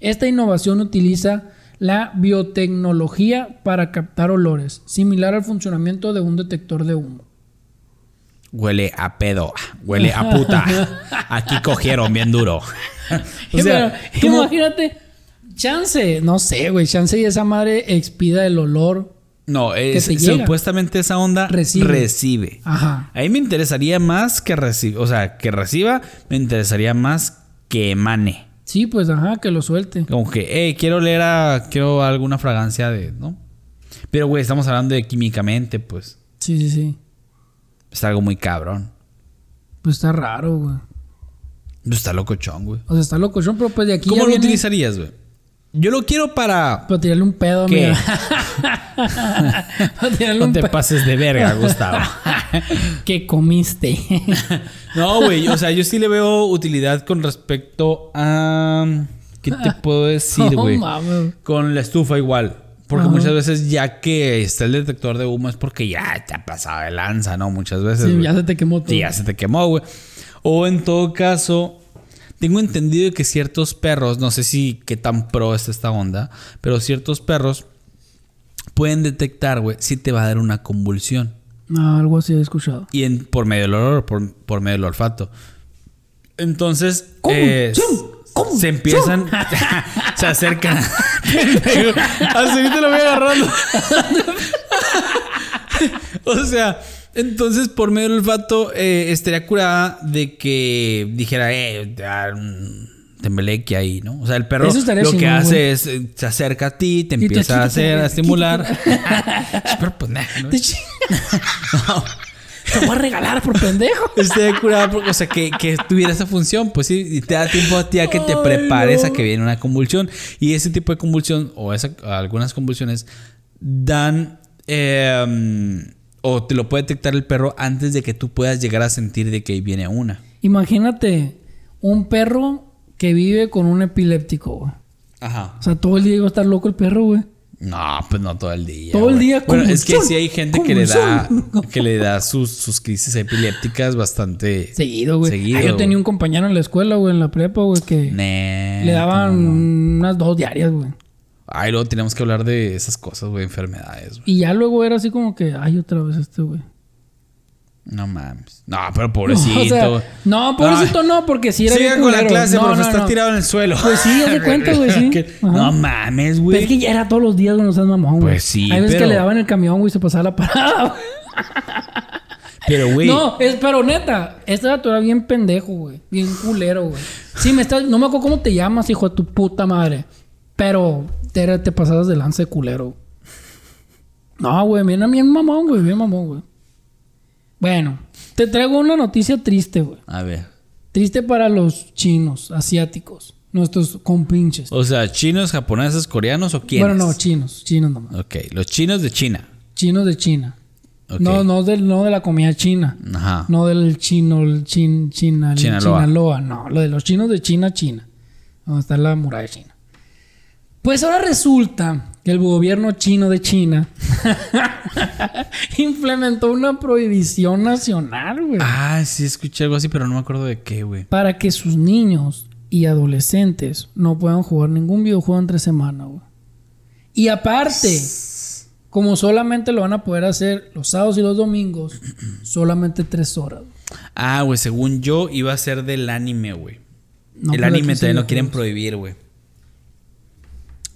Esta innovación utiliza la biotecnología para captar olores, similar al funcionamiento de un detector de humo. Huele a pedo, huele a puta. Aquí cogieron bien duro. o sea, Pero, ¿cómo- imagínate, chance, no sé, güey, chance y esa madre expida el olor. No, es, llega. supuestamente esa onda Recibe. recibe. Ajá. A mí me interesaría más que reciba, o sea, que reciba, me interesaría más que emane. Sí, pues ajá, que lo suelte. Como que, hey, quiero leer a, quiero alguna fragancia de, ¿no? Pero, güey, estamos hablando de químicamente, pues. Sí, sí, sí. Es algo muy cabrón. Pues está raro, güey. Pues Está locochón, güey. O sea, está loco, pero pues de aquí ¿Cómo ya lo viene utilizarías, güey? Yo lo quiero para... Para tirarle un pedo, ¿Qué? Para tirarle No un te pases de verga, Gustavo. ¿Qué comiste? No, güey. O sea, yo sí le veo utilidad con respecto a... ¿Qué te puedo decir, güey? con la estufa igual. Porque Ajá. muchas veces ya que está el detector de humo es porque ya te ha pasado de lanza, ¿no? Muchas veces. Sí, ya se te quemó todo. Sí, ya se te quemó, güey. O en todo caso, tengo entendido que ciertos perros, no sé si qué tan pro es esta onda, pero ciertos perros pueden detectar, güey, si te va a dar una convulsión. No, algo así he escuchado. Y en, por medio del olor, por, por medio del olfato. Entonces, eh, se empiezan, se acercan. Así te lo voy agarrando. o sea, entonces por medio del olfato eh, estaría curada de que dijera, eh, un tembeleque ahí, ¿no? O sea, el perro lo que hace es eh, se acerca a ti, te empieza a hacer, a estimular. Pero pues, nah, ¿no? Te voy a regalar por pendejo. Esté curada, porque, o sea, que, que tuviera esa función, pues sí, y te da tiempo a ti a que te Ay, prepares no. a que viene una convulsión. Y ese tipo de convulsión, o esa, algunas convulsiones, dan, eh, o te lo puede detectar el perro antes de que tú puedas llegar a sentir de que ahí viene una. Imagínate un perro que vive con un epiléptico, güey. Ajá. O sea, todo el día iba a estar loco el perro, güey. No, pues no todo el día. Todo el güey. día Bueno, como es que sí hay gente que le da que le da sus, sus crisis epilépticas bastante Seguido, güey. Seguido, Ah, yo tenía güey. un compañero en la escuela, güey, en la prepa, güey, que le daban unas dos diarias, güey. Ay, luego tenemos que hablar de esas cosas, güey, enfermedades, güey. Y ya luego era así como que, ay, otra vez este, güey. No mames. No, pero pobrecito. O sea, no, pobrecito no, porque sí era Siga bien con la clase, no, profe, no, está no. tirado en el suelo. Pues sí, haz de cuenta, güey, sí. No mames, Pero güey. es que ya era todos los días cuando estás mamón, güey. Pues sí, Hay veces pero- que le daban el camión, güey, y se pasaba la parada, güey. Pero, güey. No, es, pero neta, este dato era bien pendejo, güey. Bien culero, güey. Sí, me estás... No me acuerdo cómo te llamas, hijo de tu puta madre. Pero te, te pasabas de lance culero. No, güey, bien, bien mamón, güey. Bien mamón, güey. Bueno, te traigo una noticia triste, güey. A ver. Triste para los chinos, asiáticos. Nuestros compinches. O sea, chinos, japoneses, coreanos o quiénes? Bueno, no, chinos. Chinos nomás. Ok, los chinos de China. Chinos de China. No, no, del, no de la comida china. Ajá. No del chino, el chin, China, Chinaloa. Chinaloa. No, lo de los chinos de China, China. Donde está la muralla china. Pues ahora resulta que el gobierno chino de China implementó una prohibición nacional, güey. Ah, sí, escuché algo así, pero no me acuerdo de qué, güey. Para que sus niños y adolescentes no puedan jugar ningún videojuego entre semana, güey. Y aparte, como solamente lo van a poder hacer los sábados y los domingos, solamente tres horas. Ah, güey, según yo iba a ser del anime, güey. No, el anime también lo quieren prohibir, güey.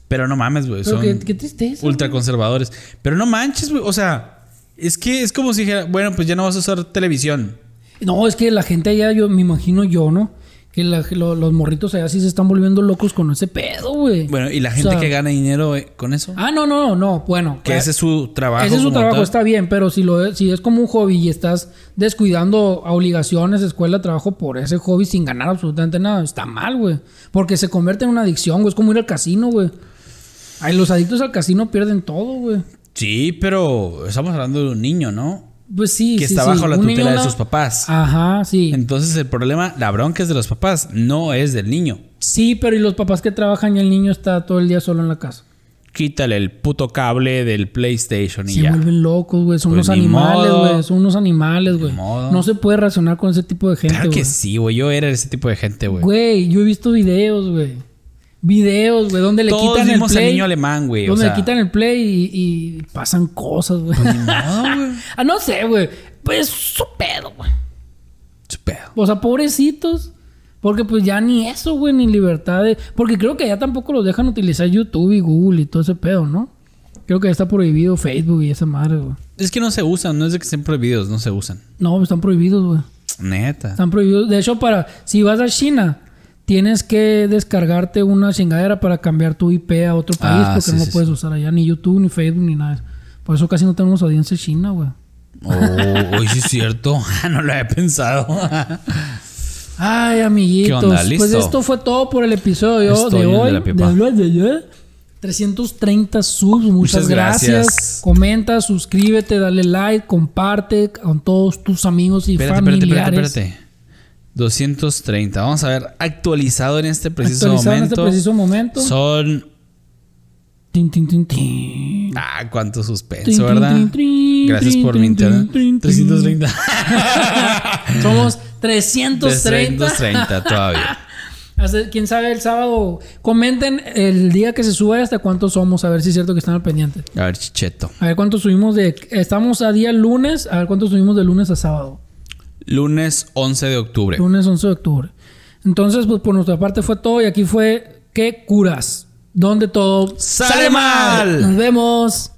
Pero no mames, güey. Son qué, qué tristeza. ultra conservadores. Pero no manches, güey. O sea, es que es como si dijera, bueno, pues ya no vas a usar televisión. No, es que la gente allá, yo me imagino yo, ¿no? Que la- lo- los morritos allá sí se están volviendo locos con ese pedo, güey. Bueno, y la O gente sea, que gana dinero eh, con eso. Ah, no, no, no. Bueno. que eh, ese es su trabajo. Ese es su trabajo, tal. está bien, pero si lo es, si es como un hobby y estás descuidando obligaciones, escuela, trabajo por ese hobby sin ganar absolutamente nada, está mal, güey. Porque se convierte en una adicción, güey. Es como ir al casino, güey. Ay, los adictos al casino pierden todo, güey. Sí, pero estamos hablando de un niño, ¿no? Pues sí, Que sí, está sí. bajo la tutela niño de sus papás. Ajá, sí. Entonces el problema, la bronca es de los papás, no es del niño. Sí, pero y los papás que trabajan y el niño está todo el día solo en la casa. Quítale el puto cable del PlayStation y Se ya. vuelven locos, güey. Son Pues unos ni animales, güey. Son unos animales, güey. No se puede racionar con ese tipo de gente, Claro que sí, güey. Yo era ese tipo de gente, güey. Güey, yo he visto videos, güey. Videos, güey, donde le Todos quitan el al play. niño alemán, güey. O Donde sea, le quitan el play y, y pasan cosas, güey. modo, güey. ah, no sé, güey. Pues su pedo, güey. Su pedo. O sea, pobrecitos. Porque pues ya ni eso, güey, ni libertad de... Porque creo que ya tampoco los dejan utilizar YouTube y Google y todo ese pedo, ¿no? Creo que ya está prohibido Facebook y esa madre, güey. Es que no se usan, no es de que estén prohibidos, no se usan. No, están prohibidos, güey. Neta. Están prohibidos. De hecho, para si vas a China, tienes que descargarte una chingadera para cambiar tu IP a otro país Ah, porque sí, no sí, puedes usar allá, ni YouTube, ni Facebook, ni nada. Por eso casi no tenemos audiencia en China, güey. Oh, hoy sí es cierto. no lo había pensado. Ay, amiguitos. ¿Qué onda? Pues ¿Listo? esto fue todo por el episodio Estoy de hoy. De- de- de- 330 subs, muchas, Muchas gracias. gracias. Comenta, suscríbete, dale like, comparte con todos tus amigos y Espérate, espérate, familiares. espérate, espérate. 230. Vamos a ver, actualizado en este preciso Actualizado en momento. este preciso momento. Son. Tin, tin, tin, tin. Ah, cuánto suspenso, ¿verdad? Gracias por mi internet. trin, trin, trin. 330. Somos 330. 330 todavía. Hasta- Quién sabe el sábado. Comenten el día que se sube hasta cuántos somos, a ver si es cierto que están al pendiente. A ver, chicheto. A ver cuántos subimos de. Estamos a día lunes, a ver cuántos subimos de lunes a sábado. Lunes 11 de octubre. Lunes 11 de octubre. Entonces, pues por nuestra parte fue todo y aquí fue ¿Qué curas? Donde todo ¡Sale mal! Nos vemos.